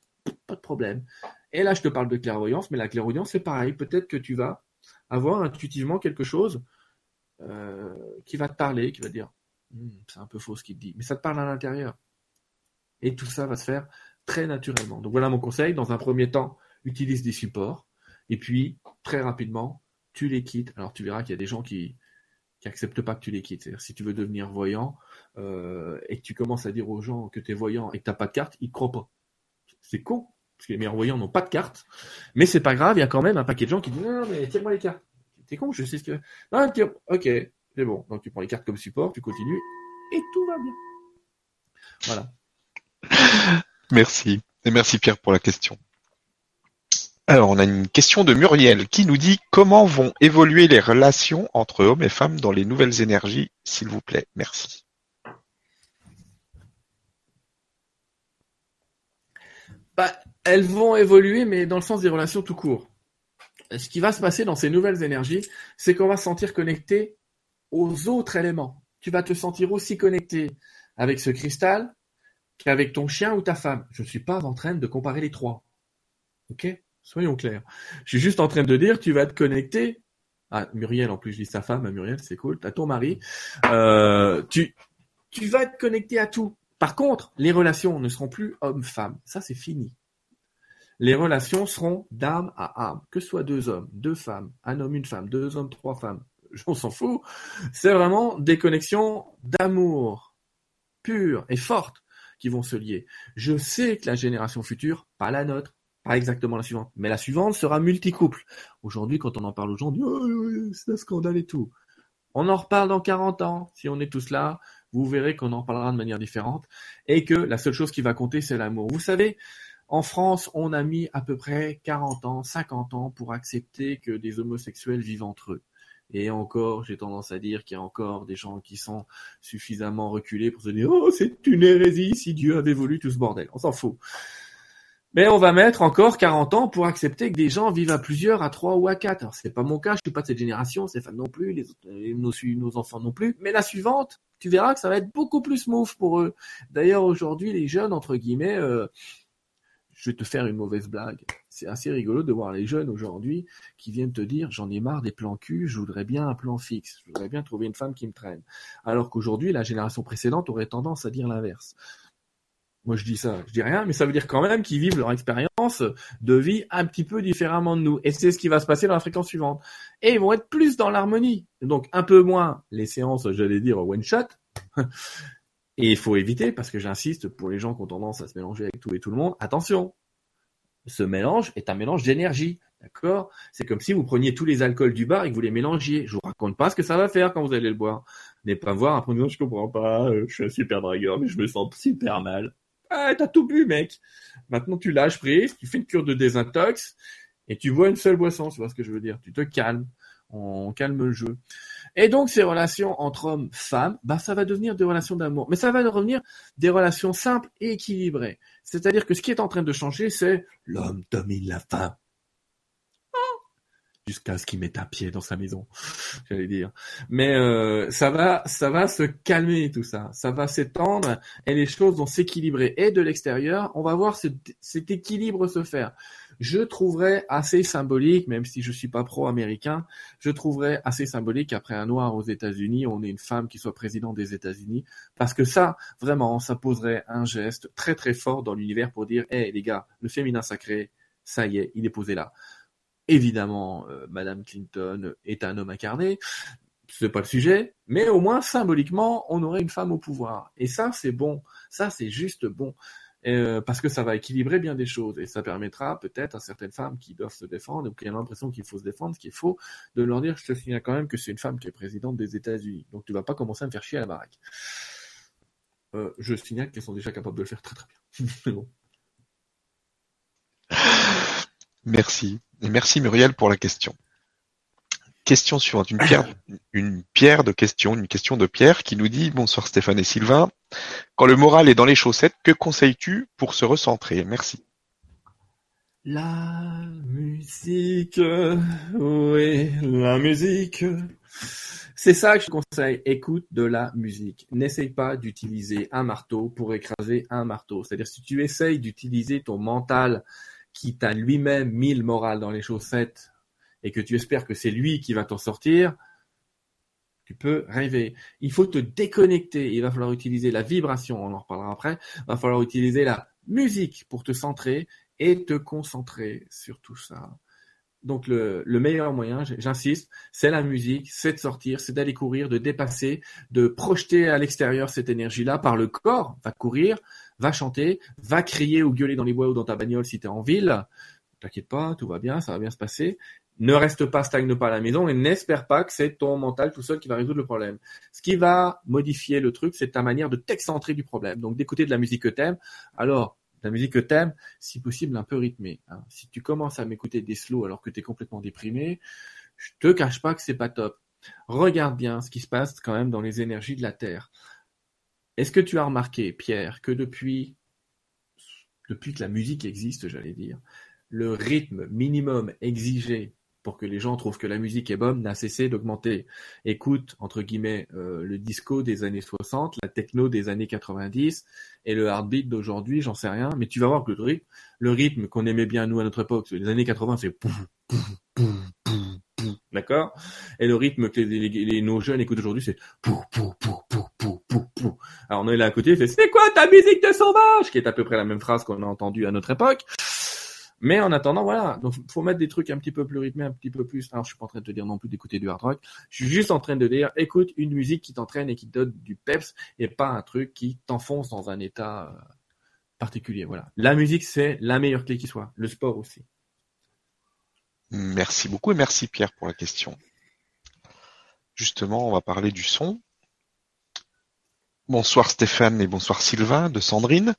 pas de problème. Et là, je te parle de clairvoyance, mais la clairvoyance, c'est pareil. Peut-être que tu vas avoir intuitivement quelque chose euh, qui va te parler, qui va dire, hmm, c'est un peu faux ce qu'il te dit, mais ça te parle à l'intérieur. Et tout ça va se faire très naturellement. Donc voilà mon conseil. Dans un premier temps, utilise des supports. Et puis, très rapidement, tu les quittes. Alors tu verras qu'il y a des gens qui n'acceptent pas que tu les quittes. C'est-à-dire si tu veux devenir voyant euh, et que tu commences à dire aux gens que tu es voyant et que tu n'as pas de carte, ils ne croient pas. C'est con. parce que les meilleurs voyants n'ont pas de cartes, mais c'est pas grave, il y a quand même un paquet de gens qui disent non, mais tire-moi les cartes. T'es con, je sais ce que. Non, ok, c'est bon. Donc tu prends les cartes comme support, tu continues, et tout va bien. Voilà. Merci. Et merci Pierre pour la question. Alors, on a une question de Muriel qui nous dit comment vont évoluer les relations entre hommes et femmes dans les nouvelles énergies, s'il vous plaît? Merci. Bah, elles vont évoluer, mais dans le sens des relations tout court. Ce qui va se passer dans ces nouvelles énergies, c'est qu'on va se sentir connecté aux autres éléments. Tu vas te sentir aussi connecté avec ce cristal qu'avec ton chien ou ta femme. Je ne suis pas en train de comparer les trois. Ok? Soyons clairs. Je suis juste en train de dire, tu vas te connecter. Ah, Muriel, en plus, je dis sa femme, Muriel, c'est cool. T'as ton mari. Euh, tu, tu vas être connecté à tout. Par contre, les relations ne seront plus homme-femme. Ça, c'est fini. Les relations seront d'âme à âme. Que ce soit deux hommes, deux femmes, un homme, une femme, deux hommes, trois femmes. On s'en fout. C'est vraiment des connexions d'amour pures et fortes qui vont se lier. Je sais que la génération future, pas la nôtre, pas exactement la suivante, mais la suivante sera multicouple. Aujourd'hui, quand on en parle aux gens, on dit oh, c'est un scandale et tout. On en reparle dans 40 ans. Si on est tous là, vous verrez qu'on en parlera de manière différente et que la seule chose qui va compter, c'est l'amour. Vous savez, en France, on a mis à peu près 40 ans, 50 ans pour accepter que des homosexuels vivent entre eux. Et encore, j'ai tendance à dire qu'il y a encore des gens qui sont suffisamment reculés pour se dire Oh, c'est une hérésie si Dieu avait voulu tout ce bordel. On s'en fout. Mais on va mettre encore 40 ans pour accepter que des gens vivent à plusieurs, à trois ou à quatre. Alors c'est pas mon cas, je suis pas de cette génération, Stéphane non plus, les autres, nos, nos enfants non plus. Mais la suivante, tu verras que ça va être beaucoup plus smooth pour eux. D'ailleurs aujourd'hui, les jeunes entre guillemets, euh, je vais te faire une mauvaise blague. C'est assez rigolo de voir les jeunes aujourd'hui qui viennent te dire j'en ai marre des plans cul, je voudrais bien un plan fixe, je voudrais bien trouver une femme qui me traîne. Alors qu'aujourd'hui, la génération précédente aurait tendance à dire l'inverse. Moi, je dis ça, je dis rien, mais ça veut dire quand même qu'ils vivent leur expérience de vie un petit peu différemment de nous. Et c'est ce qui va se passer dans la fréquence suivante. Et ils vont être plus dans l'harmonie. Donc, un peu moins les séances, j'allais dire, one shot. Et il faut éviter, parce que j'insiste, pour les gens qui ont tendance à se mélanger avec tout et tout le monde, attention. Ce mélange est un mélange d'énergie. D'accord? C'est comme si vous preniez tous les alcools du bar et que vous les mélangiez. Je vous raconte pas ce que ça va faire quand vous allez le boire. N'allez pas voir après je comprends pas, euh, je suis un super dragueur, mais je me sens super mal. Ah, t'as tout bu, mec. Maintenant, tu lâches prise, tu fais une cure de désintox, et tu vois une seule boisson, tu vois ce que je veux dire. Tu te calmes. On calme le jeu. Et donc, ces relations entre hommes, femmes, bah, ça va devenir des relations d'amour. Mais ça va devenir des relations simples et équilibrées. C'est-à-dire que ce qui est en train de changer, c'est l'homme domine la femme jusqu'à ce qu'il mette un pied dans sa maison, j'allais dire. Mais euh, ça va, ça va se calmer tout ça, ça va s'étendre et les choses vont s'équilibrer. Et de l'extérieur, on va voir cet équilibre se faire. Je trouverais assez symbolique, même si je suis pas pro-américain, je trouverais assez symbolique après un noir aux États-Unis, on ait une femme qui soit présidente des États-Unis, parce que ça, vraiment, ça poserait un geste très très fort dans l'univers pour dire, hé les gars, le féminin sacré, ça y est, il est posé là. Évidemment, euh, Madame Clinton est un homme incarné, c'est pas le sujet, mais au moins symboliquement, on aurait une femme au pouvoir. Et ça, c'est bon. Ça, c'est juste bon. Euh, parce que ça va équilibrer bien des choses et ça permettra peut-être à certaines femmes qui doivent se défendre ou qui ont l'impression qu'il faut se défendre, ce qui de leur dire je te signale quand même que c'est une femme qui est présidente des États-Unis, donc tu vas pas commencer à me faire chier à la baraque. Euh, je signale qu'elles sont déjà capables de le faire très très bien. bon. Merci. Merci Muriel pour la question. Question suivante, une pierre, une pierre de question, une question de Pierre qui nous dit Bonsoir Stéphane et Sylvain. Quand le moral est dans les chaussettes, que conseilles-tu pour se recentrer? Merci. La musique, oui, la musique. C'est ça que je conseille. Écoute de la musique. N'essaye pas d'utiliser un marteau pour écraser un marteau. C'est-à-dire si tu essayes d'utiliser ton mental qui t'a lui-même mis le moral dans les chaussettes et que tu espères que c'est lui qui va t'en sortir, tu peux rêver. Il faut te déconnecter. Il va falloir utiliser la vibration, on en reparlera après. Il va falloir utiliser la musique pour te centrer et te concentrer sur tout ça. Donc le, le meilleur moyen, j'insiste, c'est la musique, c'est de sortir, c'est d'aller courir, de dépasser, de projeter à l'extérieur cette énergie-là par le corps. Va courir, va chanter, va crier ou gueuler dans les bois ou dans ta bagnole si tu es en ville. T'inquiète pas, tout va bien, ça va bien se passer. Ne reste pas, stagne pas à la maison et n'espère pas que c'est ton mental tout seul qui va résoudre le problème. Ce qui va modifier le truc, c'est ta manière de t'excentrer du problème. Donc d'écouter de la musique que t'aimes. Alors, la musique que t'aimes, si possible un peu rythmée. Hein. Si tu commences à m'écouter des slows alors que tu es complètement déprimé, je te cache pas que c'est pas top. Regarde bien ce qui se passe quand même dans les énergies de la Terre. Est-ce que tu as remarqué, Pierre, que depuis, depuis que la musique existe, j'allais dire, le rythme minimum exigé pour que les gens trouvent que la musique est bonne n'a cessé d'augmenter? Écoute, entre guillemets, euh, le disco des années 60, la techno des années 90 et le hardbeat d'aujourd'hui, j'en sais rien, mais tu vas voir que le rythme, qu'on aimait bien nous à notre époque, les années 80, c'est D'accord? Et le rythme que les, nos jeunes écoutent aujourd'hui, c'est Alors on est là à côté, il fait c'est quoi ta musique de sauvage? Qui est à peu près la même phrase qu'on a entendue à notre époque. Mais en attendant, voilà. Donc, faut mettre des trucs un petit peu plus rythmés, un petit peu plus. Alors, je suis pas en train de te dire non plus d'écouter du hard rock. Je suis juste en train de dire, écoute une musique qui t'entraîne et qui te donne du peps et pas un truc qui t'enfonce dans un état euh, particulier. Voilà. La musique, c'est la meilleure clé qui soit. Le sport aussi. Merci beaucoup et merci Pierre pour la question. Justement, on va parler du son. Bonsoir Stéphane et bonsoir Sylvain de Sandrine.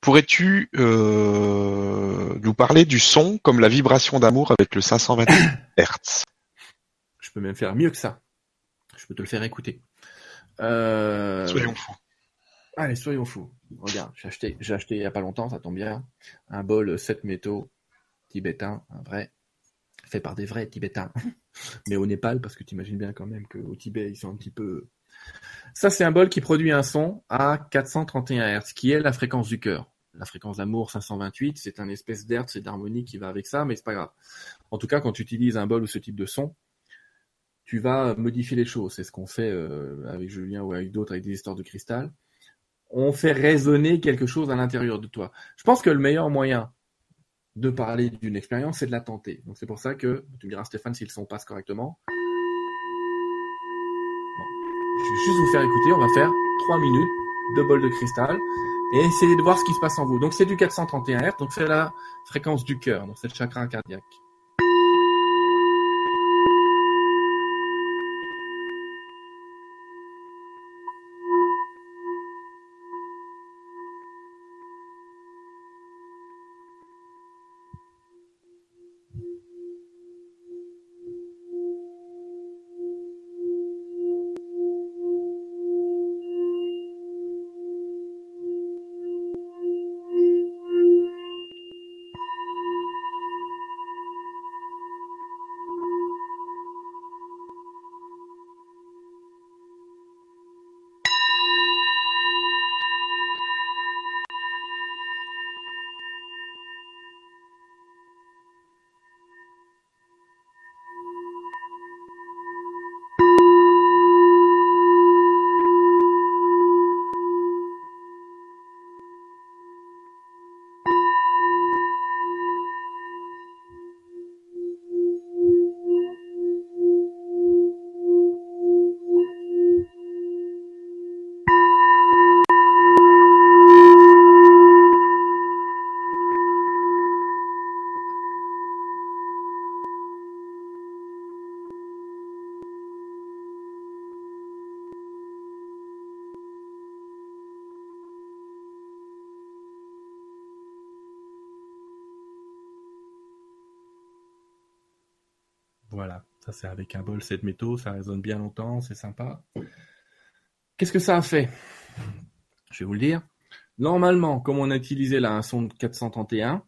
Pourrais-tu euh, nous parler du son comme la vibration d'amour avec le 528 Hz Je peux même faire mieux que ça. Je peux te le faire écouter. Euh... Soyons fous. Allez, soyons fous. Regarde, j'ai acheté, j'ai acheté il n'y a pas longtemps, ça tombe bien, un bol 7 métaux tibétain, un vrai, fait par des vrais tibétains. Mais au Népal, parce que tu imagines bien quand même qu'au Tibet, ils sont un petit peu ça, c'est un bol qui produit un son à 431 Hz, qui est la fréquence du cœur. La fréquence d'amour 528, c'est un espèce d'hertz et d'harmonie qui va avec ça, mais c'est pas grave. En tout cas, quand tu utilises un bol ou ce type de son, tu vas modifier les choses. C'est ce qu'on fait euh, avec Julien ou avec d'autres, avec des histoires de cristal. On fait résonner quelque chose à l'intérieur de toi. Je pense que le meilleur moyen de parler d'une expérience, c'est de la tenter. Donc c'est pour ça que, tu me diras Stéphane si le son passe correctement. Je vais juste vous faire écouter, on va faire 3 minutes de bol de cristal et essayer de voir ce qui se passe en vous. Donc c'est du 431 Hz, donc c'est la fréquence du cœur, donc c'est le chakra cardiaque. Avec un bol 7 métaux, ça résonne bien longtemps, c'est sympa. Qu'est-ce que ça a fait? Je vais vous le dire. Normalement, comme on a utilisé là un son de 431,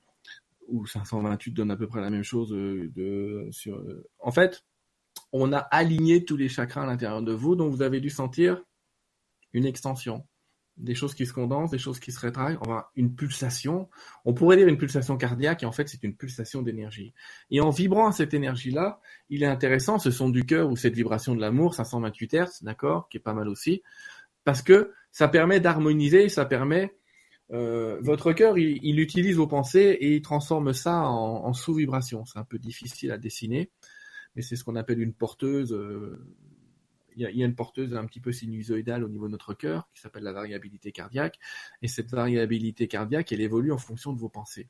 ou 528 donne à peu près la même chose euh, de, sur. Euh, en fait, on a aligné tous les chakras à l'intérieur de vous, donc vous avez dû sentir une extension des choses qui se condensent, des choses qui se rétractent, va une pulsation. On pourrait dire une pulsation cardiaque, et en fait, c'est une pulsation d'énergie. Et en vibrant cette énergie-là, il est intéressant, ce son du cœur ou cette vibration de l'amour, 528 Hz, d'accord, qui est pas mal aussi, parce que ça permet d'harmoniser, ça permet Euh, votre cœur, il, il, utilise vos pensées et il transforme ça en, sous-vibration. C'est un peu difficile à dessiner, mais c'est ce qu'on appelle une porteuse. Euh, y, a, il y, a, une porteuse un petit peu sinusoïdale au niveau de notre cœur qui s'appelle la variabilité cardiaque. Et cette variabilité cardiaque, elle évolue en fonction de vos pensées.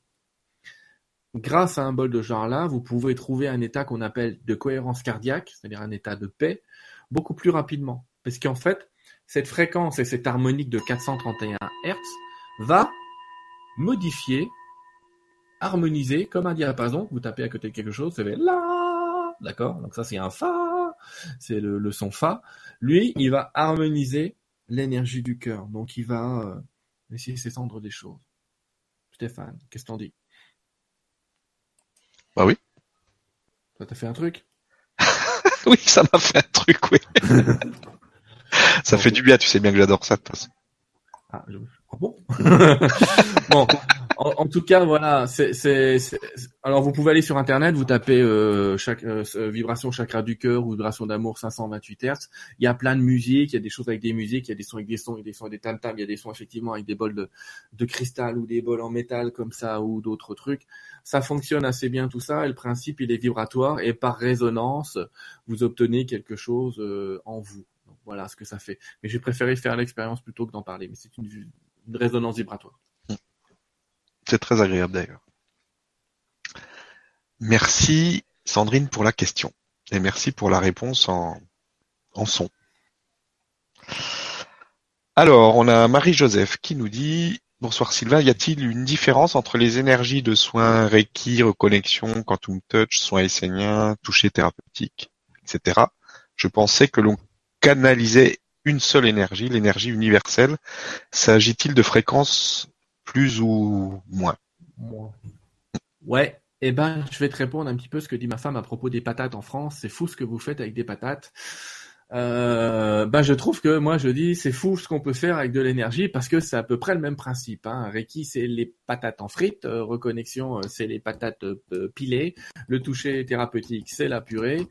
Grâce à un bol de genre-là, vous pouvez trouver un état qu'on appelle de cohérence cardiaque, c'est-à-dire un état de paix, beaucoup plus rapidement. Parce qu'en fait, cette fréquence et cette harmonique de 431 Hz va modifier, harmoniser, comme un diapason, vous tapez à côté de quelque chose, ça fait la, d'accord? Donc ça c'est un fa, c'est le, le, son fa. Lui, il va harmoniser l'énergie du cœur, donc il va euh, essayer s'étendre des choses. Stéphane, qu'est-ce que t'en dis? Bah oui. Ça t'a fait un truc? Oui, ça m'a fait un truc, oui. ça fait du bien, tu sais bien que j'adore ça de toute façon. Ah, je... ah bon? Bon, en, tout cas, voilà. c'est Alors, vous pouvez aller sur Internet, vous tapez euh, chaque euh, vibration chakra du cœur ou vibration d'amour 528 Hz. Il y a plein de musiques, il y a des choses avec des musiques, il y a des sons avec des sons, il y a des sons avec des tam tam, il y a des sons effectivement avec des bols de, cristal ou des bols en métal comme ça ou d'autres trucs. Ça fonctionne assez bien tout ça. Et le principe, il est vibratoire et par résonance, vous obtenez quelque chose euh, en vous. Voilà ce que ça fait. Mais j'ai préféré faire l'expérience plutôt que d'en parler. Mais c'est une résonance vibratoire. C'est très agréable d'ailleurs. Merci Sandrine pour la question et merci pour la réponse en, son. Alors, on a Marie-Joseph qui nous dit Bonsoir Sylvain, y a-t-il une différence entre les énergies de soins Reiki, reconnexion, Quantum Touch, soins esséniens, toucher thérapeutique, etc. Je pensais que l'on canalisait une seule énergie, l'énergie universelle. S'agit-il de fréquences plus ou moins Ouais, eh ben, je vais te répondre un petit peu ce que dit ma femme à propos des patates en France. C'est fou ce que vous faites avec des patates. Euh, ben, je trouve que moi, je dis, c'est fou ce qu'on peut faire avec de l'énergie parce que c'est à peu près le même principe. Hein. Reiki, c'est les patates en frites. Euh, reconnexion, c'est les patates euh, pilées. Le toucher thérapeutique, c'est la purée.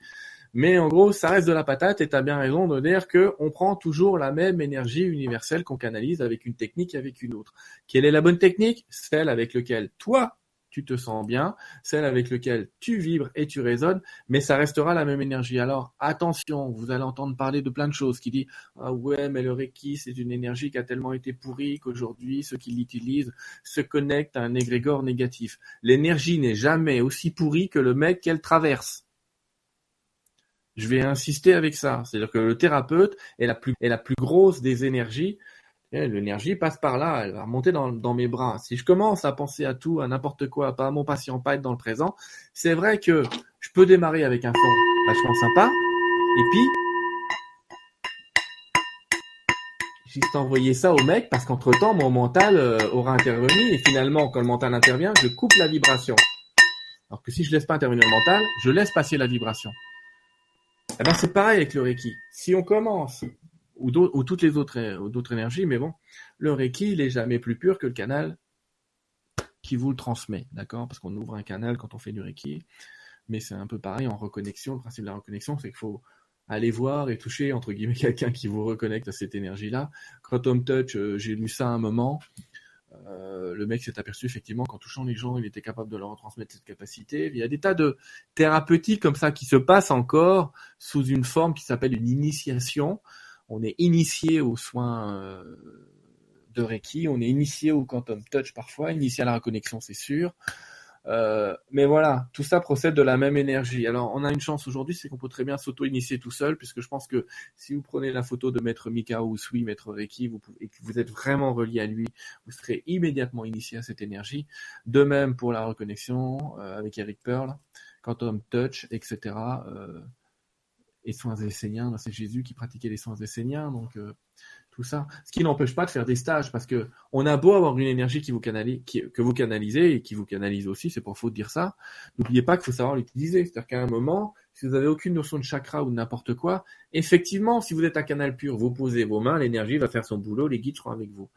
Mais en gros, ça reste de la patate et tu as bien raison de dire que on prend toujours la même énergie universelle qu'on canalise avec une technique et avec une autre. Quelle est la bonne technique? Celle avec laquelle toi, tu te sens bien, celle avec laquelle tu vibres et tu résonnes, mais ça restera la même énergie. Alors attention, vous allez entendre parler de plein de choses qui disent ah ouais mais le Reiki c'est une énergie qui a tellement été pourrie qu'aujourd'hui ceux qui l'utilisent se connectent à un égrégore négatif. L'énergie n'est jamais aussi pourrie que le mec qu'elle traverse. Je vais insister avec ça. C'est-à-dire que le thérapeute est la plus, est la plus grosse des énergies. L'énergie passe par là, elle va remonter dans, mes bras. Si je commence à penser à tout, à n'importe quoi, pas à mon patient, pas être dans le présent, c'est vrai que je peux démarrer avec un fond vachement sympa, et puis juste envoyer ça au mec parce qu'entre temps mon mental euh, aura intervenu et finalement quand le mental intervient, je coupe la vibration. Alors que si je laisse pas intervenir le mental, je laisse passer la vibration. Eh ben, c'est pareil avec le Reiki. Si on commence, ou, ou toutes les autres, d'autres énergies, mais bon, le Reiki, il est jamais plus pur que le canal qui vous le transmet, d'accord? Parce qu'on ouvre un canal quand on fait du Reiki, mais c'est un peu pareil en reconnexion. Le principe de la reconnexion, c'est qu'il faut aller voir et toucher, entre guillemets, quelqu'un qui vous reconnecte à cette énergie-là. Quantum Touch, euh, j'ai lu ça un moment. Euh, le mec s'est aperçu effectivement qu'en touchant les gens, il était capable de leur retransmettre cette capacité. Il y a des tas de thérapeutiques comme ça qui se passent encore sous une forme qui s'appelle une initiation. On est initié aux soins euh, de Reiki, on est initié au Quantum Touch parfois, initié à la reconnexion, c'est sûr. Euh, mais voilà, tout ça procède de la même énergie. Alors, on a une chance aujourd'hui, c'est qu'on peut très bien s'auto-initier tout seul, puisque je pense que si vous prenez la photo de Maître Mika ou Sui, Maître Reiki, vous et que vous êtes vraiment relié à lui, vous serez immédiatement initié à cette énergie. De même pour la reconnexion euh, avec Eric Pearl, Quantum Touch, etc. Euh, et soins esséniens, c'est Jésus qui pratiquait les soins esséniens, donc euh, tout ça. Ce qui n'empêche pas de faire des stages, parce que on a beau avoir une énergie qui vous canalise, que vous canalisez et qui vous canalise aussi, c'est pas faux de dire ça. N'oubliez pas qu'il faut savoir l'utiliser. C'est-à-dire qu'à un moment, si vous avez aucune notion de chakra ou de n'importe quoi, effectivement, si vous êtes un canal pur, vous posez vos mains, l'énergie va faire son boulot, les guides seront avec vous.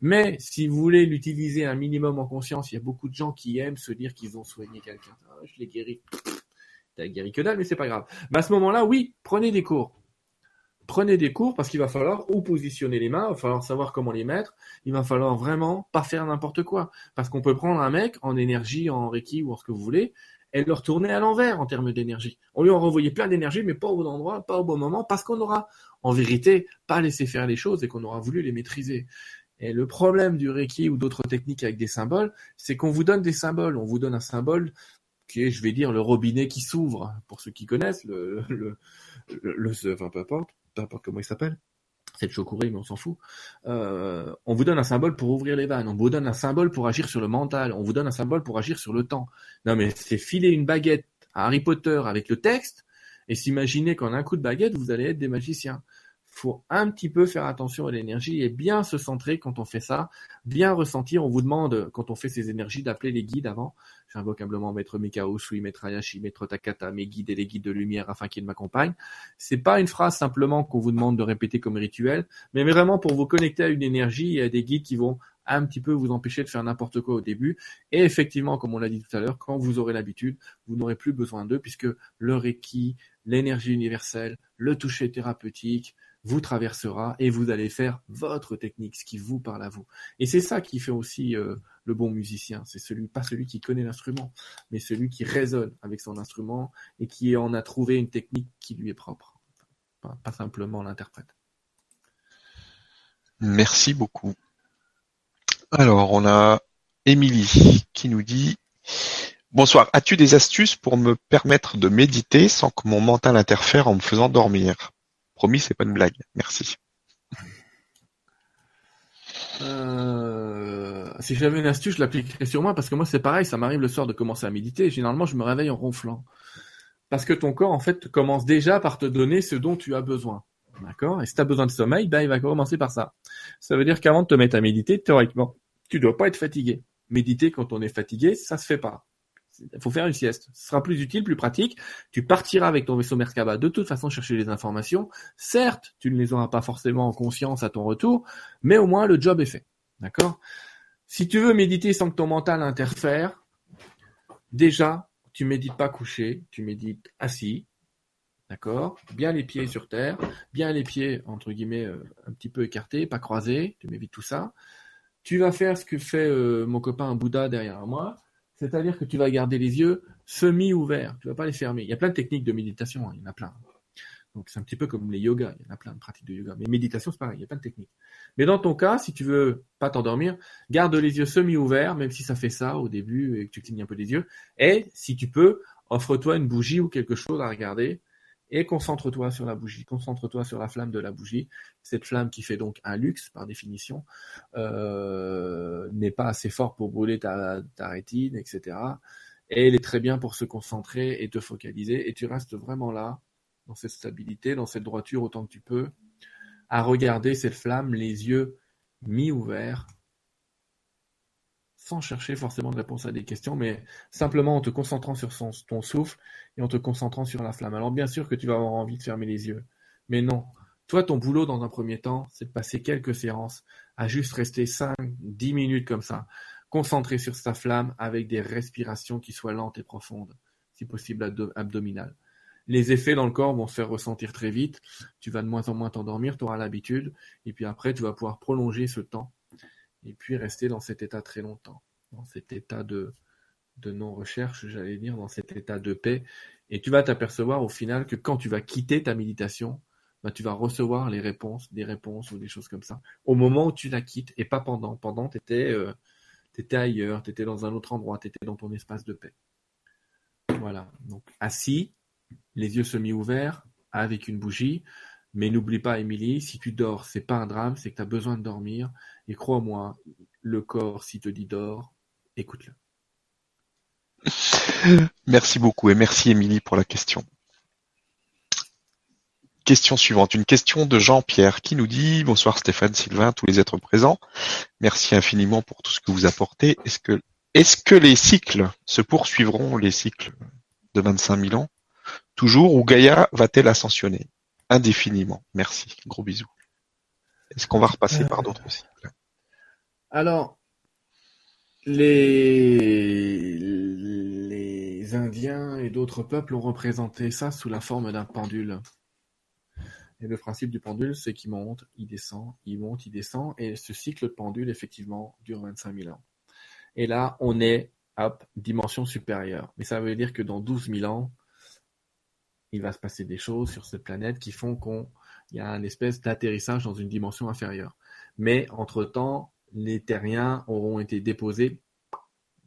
Mais si vous voulez l'utiliser un minimum en conscience, il y a beaucoup de gens qui aiment se dire qu'ils ont soigné quelqu'un. Ah, je l'ai guéri. T'as guéri que dalle, mais c'est pas grave. À ce moment-là, oui, prenez des cours prenez des cours parce qu'il va falloir où positionner les mains, il va falloir savoir comment les mettre, il va falloir vraiment pas faire n'importe quoi. Parce qu'on peut prendre un mec en énergie, en Reiki ou en ce que vous voulez, et le retourner à l'envers en termes d'énergie. On lui a renvoyé plein d'énergie, mais pas au bon endroit, pas au bon moment, parce qu'on aura, en vérité, pas laissé faire les choses et qu'on aura voulu les maîtriser. Et le problème du Reiki ou d'autres techniques avec des symboles, c'est qu'on vous donne des symboles. On vous donne un symbole qui est, je vais dire, le robinet qui s'ouvre, pour ceux qui connaissent, le, le, le, enfin, peu importe, peu importe comment il s'appelle. C'est le chocouré, mais on s'en fout. Euh, on vous donne un symbole pour ouvrir les vannes. On vous donne un symbole pour agir sur le mental. On vous donne un symbole pour agir sur le temps. Non, mais c'est filer une baguette à Harry Potter avec le texte et s'imaginer qu'en un coup de baguette, vous allez être des magiciens faut un petit peu faire attention à l'énergie et bien se centrer quand on fait ça, bien ressentir. On vous demande, quand on fait ces énergies, d'appeler les guides avant. J'invoque humblement Maître Mikao, Sui, Maître Ayashi, Maître Takata, mes guides et les guides de lumière afin qu'ils m'accompagnent. C'est pas une phrase simplement qu'on vous demande de répéter comme rituel, mais vraiment pour vous connecter à une énergie et à des guides qui vont un petit peu vous empêcher de faire n'importe quoi au début. Et effectivement, comme on l'a dit tout à l'heure, quand vous aurez l'habitude, vous n'aurez plus besoin d'eux puisque le Reiki, l'énergie universelle, le toucher thérapeutique, vous traversera et vous allez faire votre technique, ce qui vous parle à vous. Et c'est ça qui fait aussi euh, le bon musicien. C'est celui, pas celui qui connaît l'instrument, mais celui qui résonne avec son instrument et qui en a trouvé une technique qui lui est propre. Pas, simplement l'interprète. Merci beaucoup. Alors, on a Émilie qui nous dit Bonsoir, as-tu des astuces pour me permettre de méditer sans que mon mental interfère en me faisant dormir? Promis, c'est pas une blague. Merci. Euh, si j'avais une astuce, je l'appliquerais sur moi parce que moi c'est pareil, ça m'arrive le soir de commencer à méditer. généralement, je me réveille en ronflant parce que ton corps en fait commence déjà par te donner ce dont tu as besoin. D'accord? Et si tu as besoin de sommeil, ben il va commencer par ça. Ça veut dire qu'avant de te mettre à méditer, théoriquement, tu dois pas être fatigué. Méditer quand on est fatigué, ça se fait pas. Il faut faire une sieste. Ce sera plus utile, plus pratique. Tu partiras avec ton vaisseau Merkaba de toute façon chercher les informations. Certes, tu ne les auras pas forcément en conscience à ton retour, mais au moins le job est fait. D'accord? Si tu veux méditer sans que ton mental interfère, déjà, tu médites pas couché, tu médites assis. D'accord? Bien les pieds sur terre, bien les pieds, entre guillemets, euh, un petit peu écartés, pas croisés, tu m'évites tout ça. Tu vas faire ce que fait euh, mon copain Bouddha derrière moi c'est-à-dire que tu vas garder les yeux semi-ouverts, tu vas pas les fermer. Il y a plein de techniques de méditation, hein, il y en a plein. Donc c'est un petit peu comme les yogas, il y en a plein de pratiques de yoga. Mais méditation, c'est pareil, il y a plein de techniques. Mais dans ton cas, si tu veux pas t'endormir, garde les yeux semi-ouverts, même si ça fait ça au début et que tu clignes un peu les yeux. Et si tu peux, offre-toi une bougie ou quelque chose à regarder et concentre-toi sur la bougie, concentre-toi sur la flamme de la bougie. Cette flamme qui fait donc un luxe par définition euh, n'est pas assez fort pour brûler ta, ta rétine, etc. Et elle est très bien pour se concentrer et te focaliser. Et tu restes vraiment là, dans cette stabilité, dans cette droiture autant que tu peux, à regarder cette flamme, les yeux mi-ouverts, sans chercher forcément de réponse à des questions, mais simplement en te concentrant sur ton souffle et en te concentrant sur la flamme. Alors bien sûr que tu vas avoir envie de fermer les yeux, mais non. Toi, ton boulot dans un premier temps, c'est de passer quelques séances à juste rester 5, 10 minutes comme ça, concentré sur sa flamme avec des respirations qui soient lentes et profondes, si possible abdominales. Les effets dans le corps vont se faire ressentir très vite, tu vas de moins en moins t'endormir, tu auras l'habitude, et puis après tu vas pouvoir prolonger ce temps et puis rester dans cet état très longtemps, dans cet état de, de non-recherche, j'allais dire, dans cet état de paix. Et tu vas t'apercevoir au final que quand tu vas quitter ta méditation, bah, tu vas recevoir les réponses, des réponses ou des choses comme ça, au moment où tu la quittes et pas pendant. Pendant, tu étais, euh, étais, ailleurs, tu étais dans un autre endroit, tu étais dans ton espace de paix. Voilà, donc assis, les yeux semi-ouverts, avec une bougie, mais n'oublie pas, Émilie, si tu dors, c'est pas un drame, c'est que tu as besoin de dormir. Et crois-moi, le corps, s'il te dit dors, écoute-le. Merci beaucoup et merci Émilie pour la question. Question suivante, une question de Jean-Pierre qui nous dit Bonsoir Stéphane, Sylvain, tous les êtres présents. Merci infiniment pour tout ce que vous apportez. Est-ce que, est-ce que les cycles se poursuivront, les cycles de 25 000 ans, toujours, ou Gaïa va-t-elle ascensionner? Indéfiniment. Merci. Gros bisous. Est-ce qu'on va repasser par d'autres cycles? Alors, les... les Indiens et d'autres peuples ont représenté ça sous la forme d'un pendule. Et le principe du pendule, c'est qu'il monte, il descend, il monte, il descend, et ce cycle de pendule, effectivement, dure 25 000 ans. Et là, on est, hop, dimension supérieure. Mais ça veut dire que dans 12 000 ans, il va se passer des choses sur cette planète qui font qu'il y a un espèce d'atterrissage dans une dimension inférieure. Mais entre-temps, les terriens auront été déposés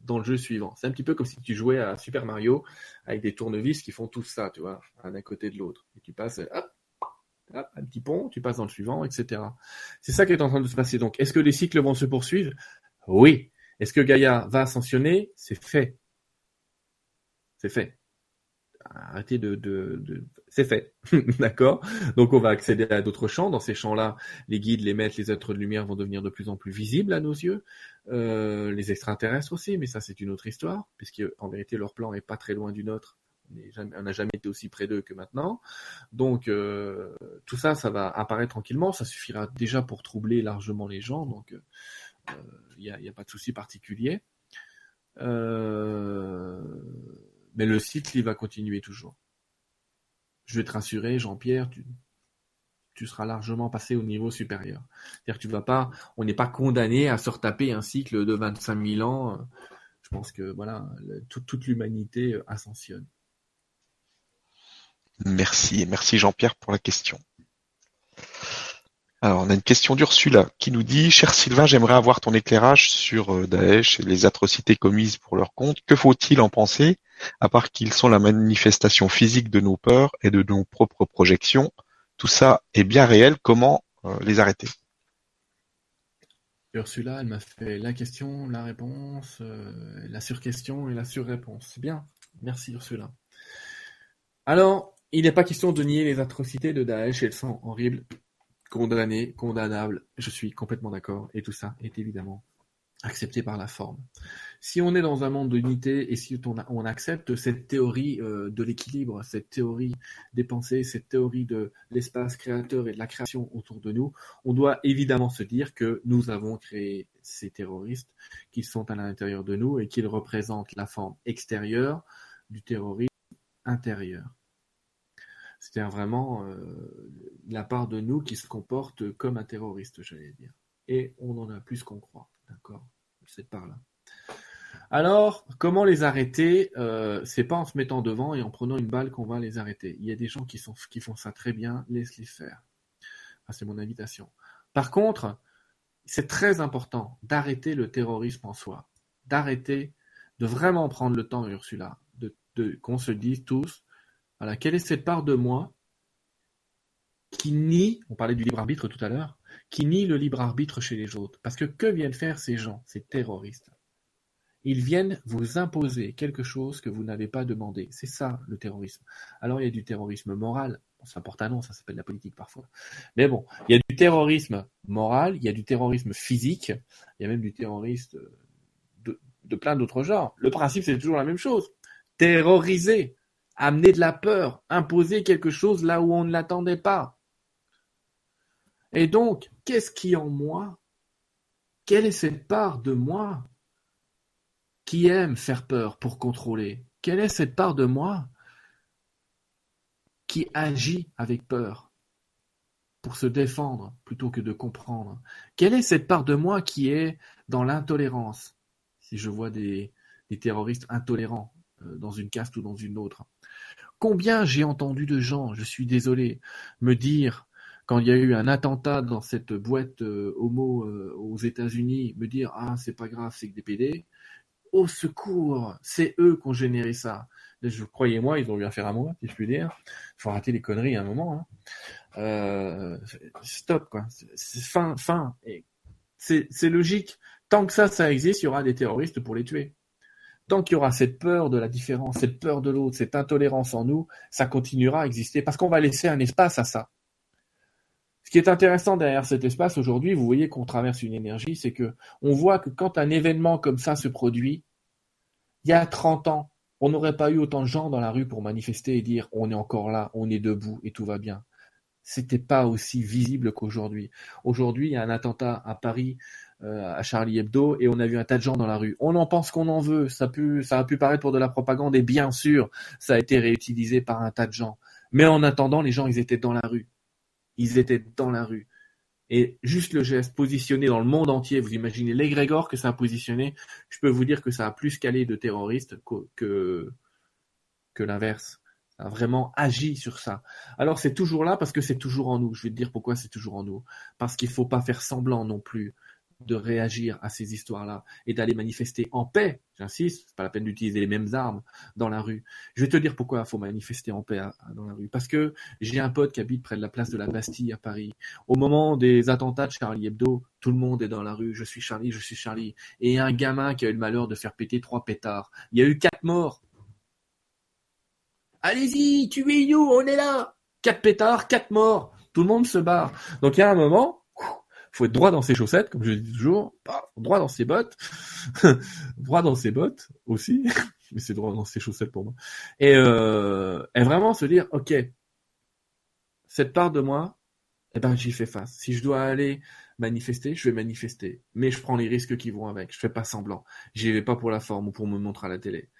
dans le jeu suivant. C'est un petit peu comme si tu jouais à Super Mario avec des tournevis qui font tout ça, tu vois, d'un côté de l'autre. Et tu passes, hop, hop, un petit pont, tu passes dans le suivant, etc. C'est ça qui est en train de se passer. Donc, est-ce que les cycles vont se poursuivre? Oui. Est-ce que Gaïa va ascensionner? C'est fait. C'est fait arrêtez de, de, c'est fait, d'accord? Donc on va accéder à d'autres champs. Dans ces champs-là, les guides, les maîtres, les êtres de lumière vont devenir de plus en plus visibles à nos yeux. Euh, les extraterrestres aussi, mais ça c'est une autre histoire, puisque en vérité leur plan est pas très loin du nôtre. On n'a jamais été aussi près d'eux que maintenant. Donc euh, tout ça, ça va apparaître tranquillement. Ça suffira déjà pour troubler largement les gens. Donc il euh, n'y a, y a, pas de souci particulier. Euh, mais le cycle, il va continuer toujours. Je vais te rassurer, Jean-Pierre, tu, tu seras largement passé au niveau supérieur. C'est-à-dire tu vas pas, on n'est pas condamné à se retaper un cycle de 25 000 ans. Je pense que voilà, toute l'humanité ascensionne. Merci merci Jean-Pierre pour la question. Alors, on a une question d'Ursula qui nous dit Cher Sylvain, j'aimerais avoir ton éclairage sur euh, Daesh et les atrocités commises pour leur compte. Que faut-il en penser, à part qu'ils sont la manifestation physique de nos peurs et de nos propres projections? Tout ça est bien réel. Comment euh, les arrêter? Ursula, elle m'a fait la question, la réponse, euh, la surquestion et la surréponse. Bien, merci Ursula. Alors, il n'est pas question de nier les atrocités de Daesh, elles sont horribles condamné, condamnable, je suis complètement d'accord, et tout ça est évidemment accepté par la forme. Si on est dans un monde d'unité et si on, accepte cette théorie euh, de l'équilibre, cette théorie des pensées, cette théorie de l'espace créateur et de la création autour de nous, on doit évidemment se dire que nous avons créé ces terroristes qui sont à l'intérieur de nous et qu'ils représentent la forme extérieure du terrorisme intérieur. C'est-à-dire vraiment euh, la part de nous qui se comporte comme un terroriste, j'allais dire. Et on en a plus qu'on croit, d'accord? Cette part-là. Alors, comment les arrêter? Euh, C'est pas en se mettant devant et en prenant une balle qu'on va les arrêter. Il y a des gens qui, font ça très bien, laisse-les faire. c'est mon invitation. Par contre, c'est très important d'arrêter le terrorisme en soi, d'arrêter, de vraiment prendre le temps, Ursula, qu'on se dise tous, voilà, quelle est cette part de moi qui nie, on parlait du libre arbitre tout à l'heure, qui nie le libre arbitre chez les autres? Parce que que viennent faire ces gens, ces terroristes? Ils viennent vous imposer quelque chose que vous n'avez pas demandé. C'est ça le terrorisme. Alors il y a du terrorisme moral. ça porte un nom, ça s'appelle la politique parfois. Mais bon, il y a du terrorisme moral, il y a du terrorisme physique, il y a même du terrorisme de plein d'autres genres. Le principe, c'est toujours la même chose. Terroriser amener de la peur, imposer quelque chose là où on ne l'attendait pas. Et donc, qu'est-ce qui en moi? Quelle est cette part de moi qui aime faire peur pour contrôler? Quelle est cette part de moi qui agit avec peur pour se défendre plutôt que de comprendre? Quelle est cette part de moi qui est dans l'intolérance? Si je vois des, des terroristes intolérants euh, dans une caste ou dans une autre, Combien j'ai entendu de gens, je suis désolé, me dire quand il y a eu un attentat dans cette boîte euh, homo euh, aux États-Unis, me dire ah c'est pas grave, c'est que des PD. Au secours, c'est eux qui ont généré ça. Je croyez-moi, ils ont eu affaire à moi, si je puis dire. Il faut arrêter les conneries à un moment. Hein. Euh, stop quoi. C'est fin, fin. C'est logique. Tant que ça, ça existe, il y aura des terroristes pour les tuer. Tant qu'il y aura cette peur de la différence, cette peur de l'autre, cette intolérance en nous, ça continuera à exister parce qu'on va laisser un espace à ça. Ce qui est intéressant derrière cet espace aujourd'hui, vous voyez qu'on traverse une énergie, c'est que on voit que quand un événement comme ça se produit, il y a 30 ans, on n'aurait pas eu autant de gens dans la rue pour manifester et dire on est encore là, on est debout et tout va bien. C'était pas aussi visible qu'aujourd'hui. Aujourd'hui, il y a un attentat à Paris à Charlie Hebdo et on a vu un tas de gens dans la rue. On en pense qu'on en veut, ça ça a pu paraître pour de la propagande et bien sûr, ça a été réutilisé par un tas de gens. Mais en attendant, les gens, ils étaient dans la rue. Ils étaient dans la rue. Et juste le geste positionné dans le monde entier, vous imaginez l'égrégore que ça a positionné, je peux vous dire que ça a plus calé de terroristes que, que, l'inverse. Ça a vraiment agi sur ça. Alors c'est toujours là parce que c'est toujours en nous. Je vais te dire pourquoi c'est toujours en nous. Parce qu'il faut pas faire semblant non plus de réagir à ces histoires-là et d'aller manifester en paix. J'insiste, c'est pas la peine d'utiliser les mêmes armes dans la rue. Je vais te dire pourquoi il faut manifester en paix dans la rue. Parce que j'ai un pote qui habite près de la place de la Bastille à Paris. Au moment des attentats de Charlie Hebdo, tout le monde est dans la rue. Je suis Charlie, je suis Charlie. Et un gamin qui a eu le malheur de faire péter trois pétards. Il y a eu quatre morts. Allez-y, tuez-nous, on est là. Quatre pétards, quatre morts. Tout le monde se barre. Donc il y a un moment, faut être droit dans ses chaussettes, comme je dis toujours, droit dans ses bottes, droit dans ses bottes aussi, mais c'est droit dans ses chaussettes pour moi. Et, euh, et vraiment se dire, ok, cette part de moi, eh ben j'y fais face. Si je dois aller manifester, je vais manifester, mais je prends les risques qui vont avec. Je fais pas semblant. J'y vais pas pour la forme ou pour me montrer à la télé.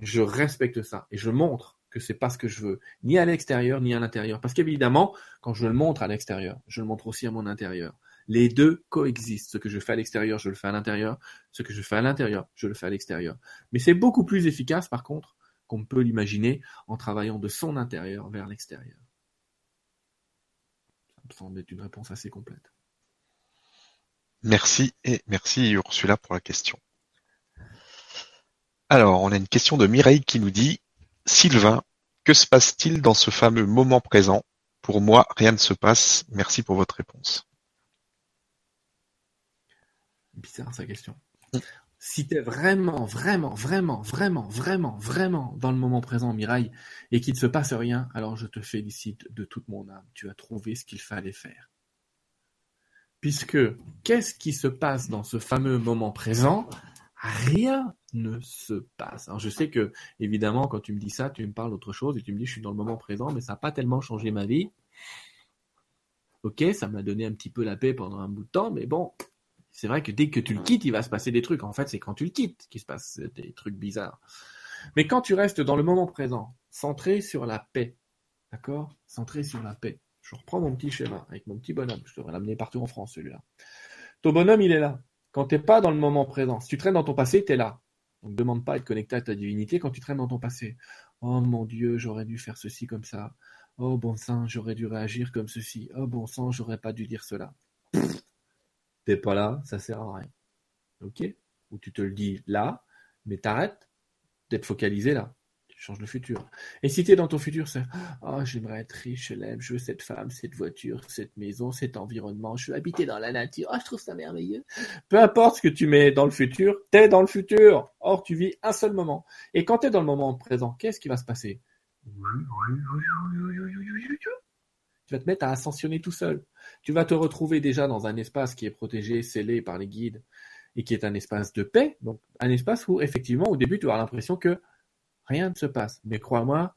Je respecte ça et je montre que c'est pas ce que je veux, ni à l'extérieur ni à l'intérieur. Parce qu'évidemment, quand je le montre à l'extérieur, je le montre aussi à mon intérieur. Les deux coexistent. Ce que je fais à l'extérieur, je le fais à l'intérieur. Ce que je fais à l'intérieur, je le fais à l'extérieur. Mais c'est beaucoup plus efficace, par contre, qu'on peut l'imaginer en travaillant de son intérieur vers l'extérieur. Ça me semble être une réponse assez complète. Merci et merci Ursula pour la question. Alors, on a une question de Mireille qui nous dit Sylvain, que se passe-t-il dans ce fameux moment présent? Pour moi, rien ne se passe. Merci pour votre réponse bizarre sa question. Mm. Si tu es vraiment, vraiment, vraiment, vraiment, vraiment, vraiment dans le moment présent, Mirail, et qu'il ne se passe rien, alors je te félicite de toute mon âme. Tu as trouvé ce qu'il fallait faire. Puisque, qu'est-ce qui se passe dans ce fameux moment présent? Rien ne se passe. Alors je sais que, évidemment, quand tu me dis ça, tu me parles d'autre chose et tu me dis je suis dans le moment présent, mais ça n'a pas tellement changé ma vie. Ok, ça m'a donné un petit peu la paix pendant un bout de temps, mais bon, c'est vrai que dès que tu le quittes, il va se passer des trucs. En fait, c'est quand tu le quittes qu'il se passe des trucs bizarres. Mais quand tu restes dans le moment présent, centré sur la paix, d'accord? Centré sur la paix. Je reprends mon petit schéma avec mon petit bonhomme. Je devrais l'amener partout en France, celui-là. Ton bonhomme, il est là. Quand tu n'es pas dans le moment présent, si tu traînes dans ton passé, tu es là. Donc, demande pas à être connecté à ta divinité quand tu traînes dans ton passé. Oh mon Dieu, j'aurais dû faire ceci comme ça. Oh bon sang, j'aurais dû réagir comme ceci. Oh bon sang, j'aurais pas dû dire cela t'es pas là, ça sert à rien. Ok? Ou tu te le dis là, mais t'arrêtes d'être focalisé là. Tu changes le futur. Et si tu es dans ton futur, c'est Oh, j'aimerais être riche, je l'aime, je veux cette femme, cette voiture, cette maison, cet environnement, je veux habiter dans la nature, oh, je trouve ça merveilleux. Peu importe ce que tu mets dans le futur, t'es dans le futur. Or, tu vis un seul moment. Et quand t'es dans le moment présent, qu'est-ce qui va se passer? Tu vas te mettre à ascensionner tout seul. Tu vas te retrouver déjà dans un espace qui est protégé, scellé par les guides, et qui est un espace de paix, donc un espace où effectivement au début tu auras l'impression que rien ne se passe. Mais crois-moi,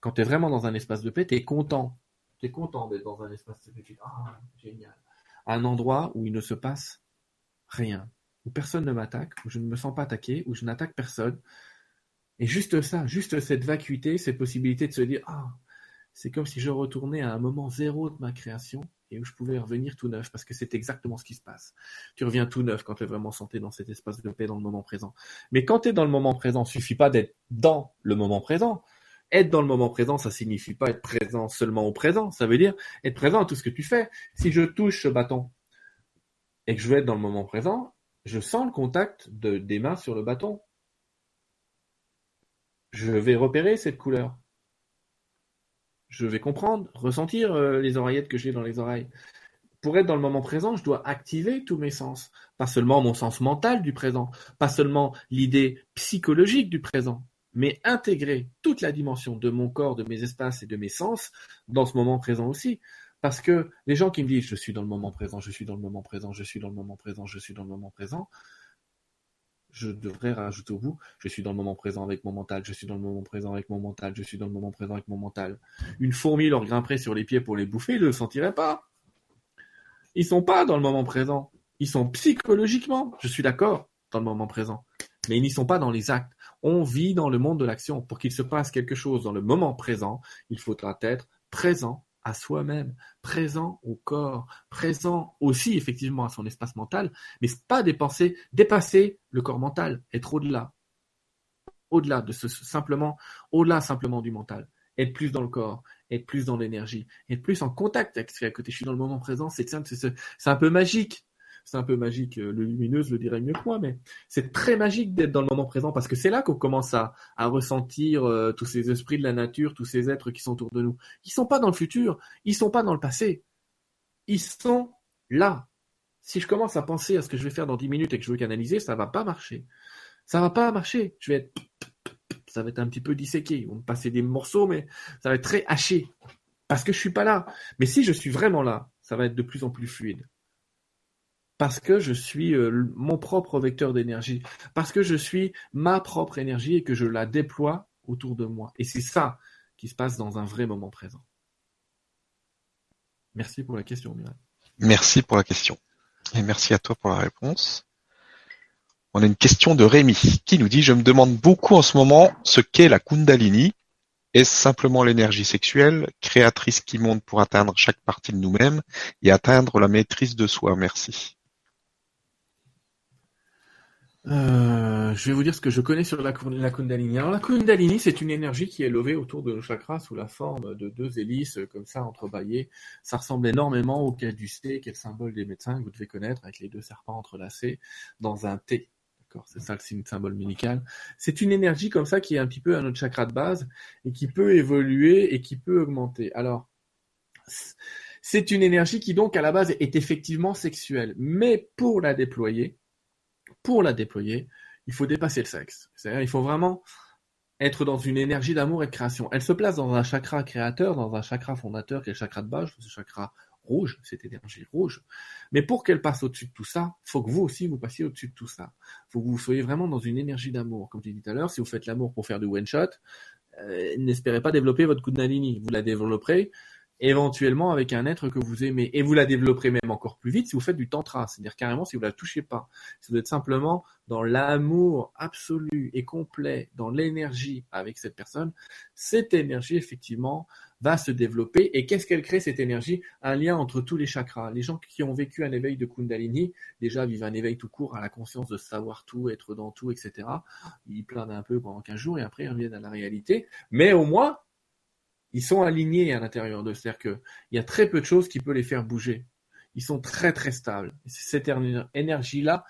quand tu es vraiment dans un espace de paix, tu es content. Tu es content d'être dans un espace de paix. Ah, génial. Un endroit où il ne se passe rien, où personne ne m'attaque, où je ne me sens pas attaqué, où je n'attaque personne. Et juste ça, juste cette vacuité, cette possibilité de se dire, ah, c'est comme si je retournais à un moment zéro de ma création et où je pouvais revenir tout neuf, parce que c'est exactement ce qui se passe. Tu reviens tout neuf quand tu es vraiment santé dans cet espace de paix dans le moment présent. Mais quand tu es dans le moment présent, il suffit pas d'être dans le moment présent. Être dans le moment présent, ça signifie pas être présent seulement au présent. Ça veut dire être présent à tout ce que tu fais. Si je touche ce bâton et que je veux être dans le moment présent, je sens le contact de, des mains sur le bâton. Je vais repérer cette couleur je vais comprendre, ressentir euh, les oreillettes que j'ai dans les oreilles. Pour être dans le moment présent, je dois activer tous mes sens, pas seulement mon sens mental du présent, pas seulement l'idée psychologique du présent, mais intégrer toute la dimension de mon corps, de mes espaces et de mes sens dans ce moment présent aussi. Parce que les gens qui me disent je suis dans le moment présent, je suis dans le moment présent, je suis dans le moment présent, je suis dans le moment présent, je devrais rajouter au bout, je suis dans le moment présent avec mon mental, je suis dans le moment présent avec mon mental, je suis dans le moment présent avec mon mental. Une fourmi leur grimperait sur les pieds pour les bouffer, ils ne le sentiraient pas. Ils sont pas dans le moment présent. Ils sont psychologiquement, je suis d'accord, dans le moment présent. Mais ils n'y sont pas dans les actes. On vit dans le monde de l'action. Pour qu'il se passe quelque chose dans le moment présent, il faudra être présent à soi-même, présent au corps, présent aussi effectivement à son espace mental, mais pas dépenser, dépasser le corps mental, être au-delà, au-delà de ce simplement, au-delà simplement du mental, être plus dans le corps, être plus dans l'énergie, être plus en contact avec ce qui est à côté. Je suis dans le moment présent, c'est c'est un peu magique c'est un peu magique, euh, le lumineuse le dirait mieux que moi, mais c'est très magique d'être dans le moment présent parce que c'est là qu'on commence à, ressentir euh, tous ces esprits de la nature, tous ces êtres qui sont autour de nous. Ils sont pas dans le futur, ils sont pas dans le passé, ils sont là. Si je commence à penser à ce que je vais faire dans 10 minutes et que je veux canaliser, ça va pas marcher. Ça va pas marcher. Je vais être, ça va être un petit peu disséqué. On me passer des morceaux, mais ça va être très haché. Parce que je suis pas là. Mais si je suis vraiment là, ça va être de plus en plus fluide parce que je suis euh, mon propre vecteur d'énergie, parce que je suis ma propre énergie et que je la déploie autour de moi. Et c'est ça qui se passe dans un vrai moment présent. Merci pour la question, Mireille. Merci pour la question. Et merci à toi pour la réponse. On a une question de Rémi qui nous dit Je me demande beaucoup en ce moment ce qu'est la Kundalini. Est-ce simplement l'énergie sexuelle, créatrice qui monte pour atteindre chaque partie de nous-mêmes et atteindre la maîtrise de soi? Merci. Euh, je vais vous dire ce que je connais sur la, Kundalini. Alors la Kundalini, c'est une énergie qui est levée autour de nos chakras sous la forme de deux hélices comme ça entrebâillées. Ça ressemble énormément au caducée, qui est le symbole des médecins que vous devez connaître, avec les deux serpents entrelacés dans un T. D'accord, c'est ça le signe symbole médical. C'est une énergie comme ça qui est un petit peu à notre chakra de base et qui peut évoluer et qui peut augmenter. Alors, c'est une énergie qui donc à la base est effectivement sexuelle, mais pour la déployer, pour la déployer, il faut dépasser le sexe. C'est-à-dire, il faut vraiment être dans une énergie d'amour et de création. Elle se place dans un chakra créateur, dans un chakra fondateur qui est le chakra de base, ce chakra rouge, cette énergie rouge. Mais pour qu'elle passe au-dessus de tout ça, faut que vous aussi vous passiez au-dessus de tout ça. Faut que vous soyez vraiment dans une énergie d'amour. Comme tu dit tout à l'heure, si vous faites l'amour pour faire du one shot, euh, n'espérez pas développer votre Kundalini. Vous la développerez éventuellement avec un être que vous aimez. Et vous la développerez même encore plus vite si vous faites du tantra, c'est-à-dire carrément si vous la touchez pas. Si vous êtes simplement dans l'amour absolu et complet, dans l'énergie avec cette personne, cette énergie effectivement va se développer. Et qu'est-ce qu'elle crée cette énergie? Un lien entre tous les chakras. Les gens qui ont vécu un éveil de Kundalini, déjà vivent un éveil tout court à la conscience de savoir tout, être dans tout, etc. Ils planent un peu pendant 15 jours et après ils reviennent à la réalité. Mais au moins, ils sont alignés à l'intérieur d'eux. C'est-à-dire qu'il y a très peu de choses qui peuvent les faire bouger. Ils sont très très stables. C'est cette énergie-là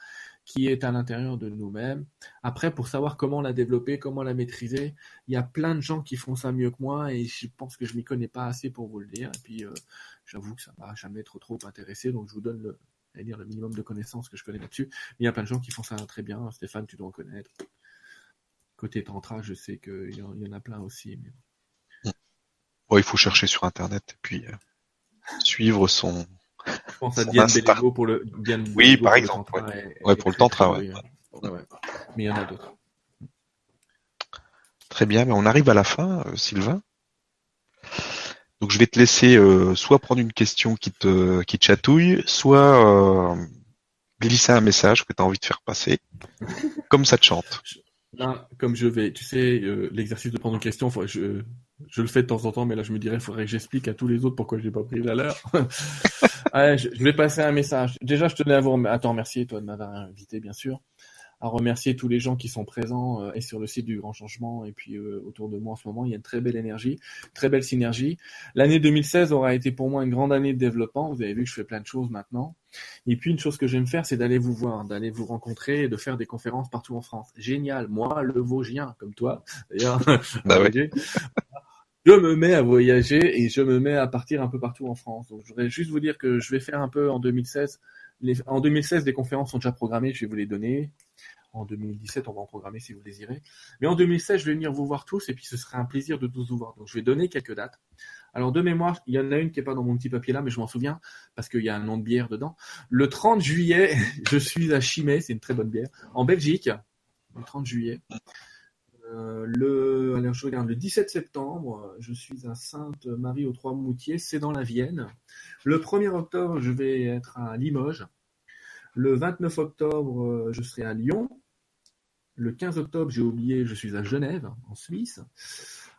qui est à l'intérieur de nous-mêmes. Après, pour savoir comment la développer, comment la maîtriser, il y a plein de gens qui font ça mieux que moi et je pense que je m'y connais pas assez pour vous le dire. Et puis, euh, j'avoue que ça m'a jamais trop trop intéressé, donc je vous donne le, dire, le minimum de connaissances que je connais là-dessus. il y a plein de gens qui font ça très bien. Stéphane, tu dois en connaître. Côté tantra, je sais qu'il y, en a plein aussi. Il faut chercher sur internet et puis euh, suivre son. Je pense à Diane Bellego pour le. oui, par exemple. ouais. pour le tantra, ouais. Mais il y en a d'autres. Très bien, mais on arrive à la fin, euh, Sylvain. Donc je vais te laisser euh, soit prendre une question qui te qui chatouille, soit glisser un message que tu as envie de faire passer, comme ça te chante. Là, comme je vais, tu sais, l'exercice de prendre une question, faut, je, je le fais de temps en temps, mais là je me dirais, il faudrait que j'explique à tous les autres pourquoi j'ai pas pris la leur. je, vais passer un message. Déjà, je tenais à vous à te remercier, toi, de m'avoir invité, bien sûr, à remercier tous les gens qui sont présents euh, et sur le site du Grand Changement et puis euh, autour de moi en ce moment. Il y a une très belle énergie, très belle synergie. L'année 2016 aura été pour moi une grande année de développement. Vous avez vu que je fais plein de choses maintenant. Et puis une chose que j'aime faire, c'est d'aller vous voir, d'aller vous rencontrer et de faire des conférences partout en France. Génial. Moi, le Vosgien, comme toi, d'ailleurs. bah je me mets à voyager et je me mets à partir un peu partout en France. Donc, je voudrais juste vous dire que je vais faire un peu en 2016. En 2016, des conférences sont déjà programmées, je vais vous les donner. En 2017, on va en programmer si vous le désirez. Mais en 2016, je vais venir vous voir tous et puis ce serait un plaisir de tous vous voir. Donc, je vais donner quelques dates. Alors, de mémoire, il y en a une qui est pas dans mon petit papier là, mais je m'en souviens parce qu'il y a un nom de bière dedans. Le 30 juillet, je suis à Chimay, c'est une très bonne bière, en Belgique. Le 30 juillet. Euh, le, alors je regarde, le 17 septembre, je suis à Sainte-Marie aux Trois-Moutiers, c'est dans la Vienne. Le 1er octobre, je vais être à Limoges. Le 29 octobre, je serai à Lyon. Le 15 octobre, j'ai oublié, je suis à Genève, en Suisse.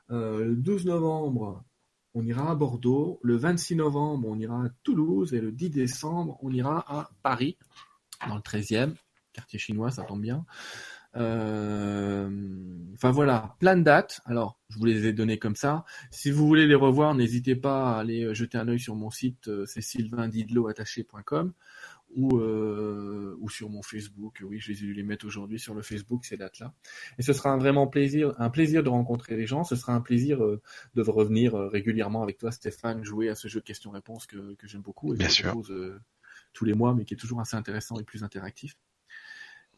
Euh, le 12 novembre, on ira à Bordeaux. Le 26 novembre, on ira à Toulouse. Et le 10 décembre, on ira à Paris, dans le 13e, quartier chinois, ça tombe bien. Euh, enfin voilà, plein de dates. Alors, je vous les ai données comme ça. Si vous voulez les revoir, n'hésitez pas à aller jeter un œil sur mon site, euh, c'est sylvaindidloattaché.com ou euh, ou sur mon Facebook. Oui, je vais les mettre aujourd'hui sur le Facebook ces dates-là. Et ce sera un vraiment plaisir, un plaisir de rencontrer les gens. Ce sera un plaisir euh, de revenir euh, régulièrement avec toi, Stéphane, jouer à ce jeu de questions-réponses que, que j'aime beaucoup et Bien que je sûr. propose euh, tous les mois, mais qui est toujours assez intéressant et plus interactif.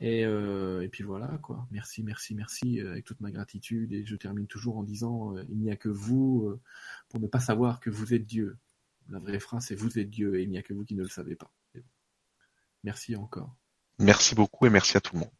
Et, euh, et puis voilà quoi. Merci, merci, merci euh, avec toute ma gratitude. Et je termine toujours en disant euh, il n'y a que vous pour ne pas savoir que vous êtes Dieu. La vraie phrase c'est vous êtes Dieu et il n'y a que vous qui ne le savez pas. Merci encore. Merci beaucoup et merci à tout le monde.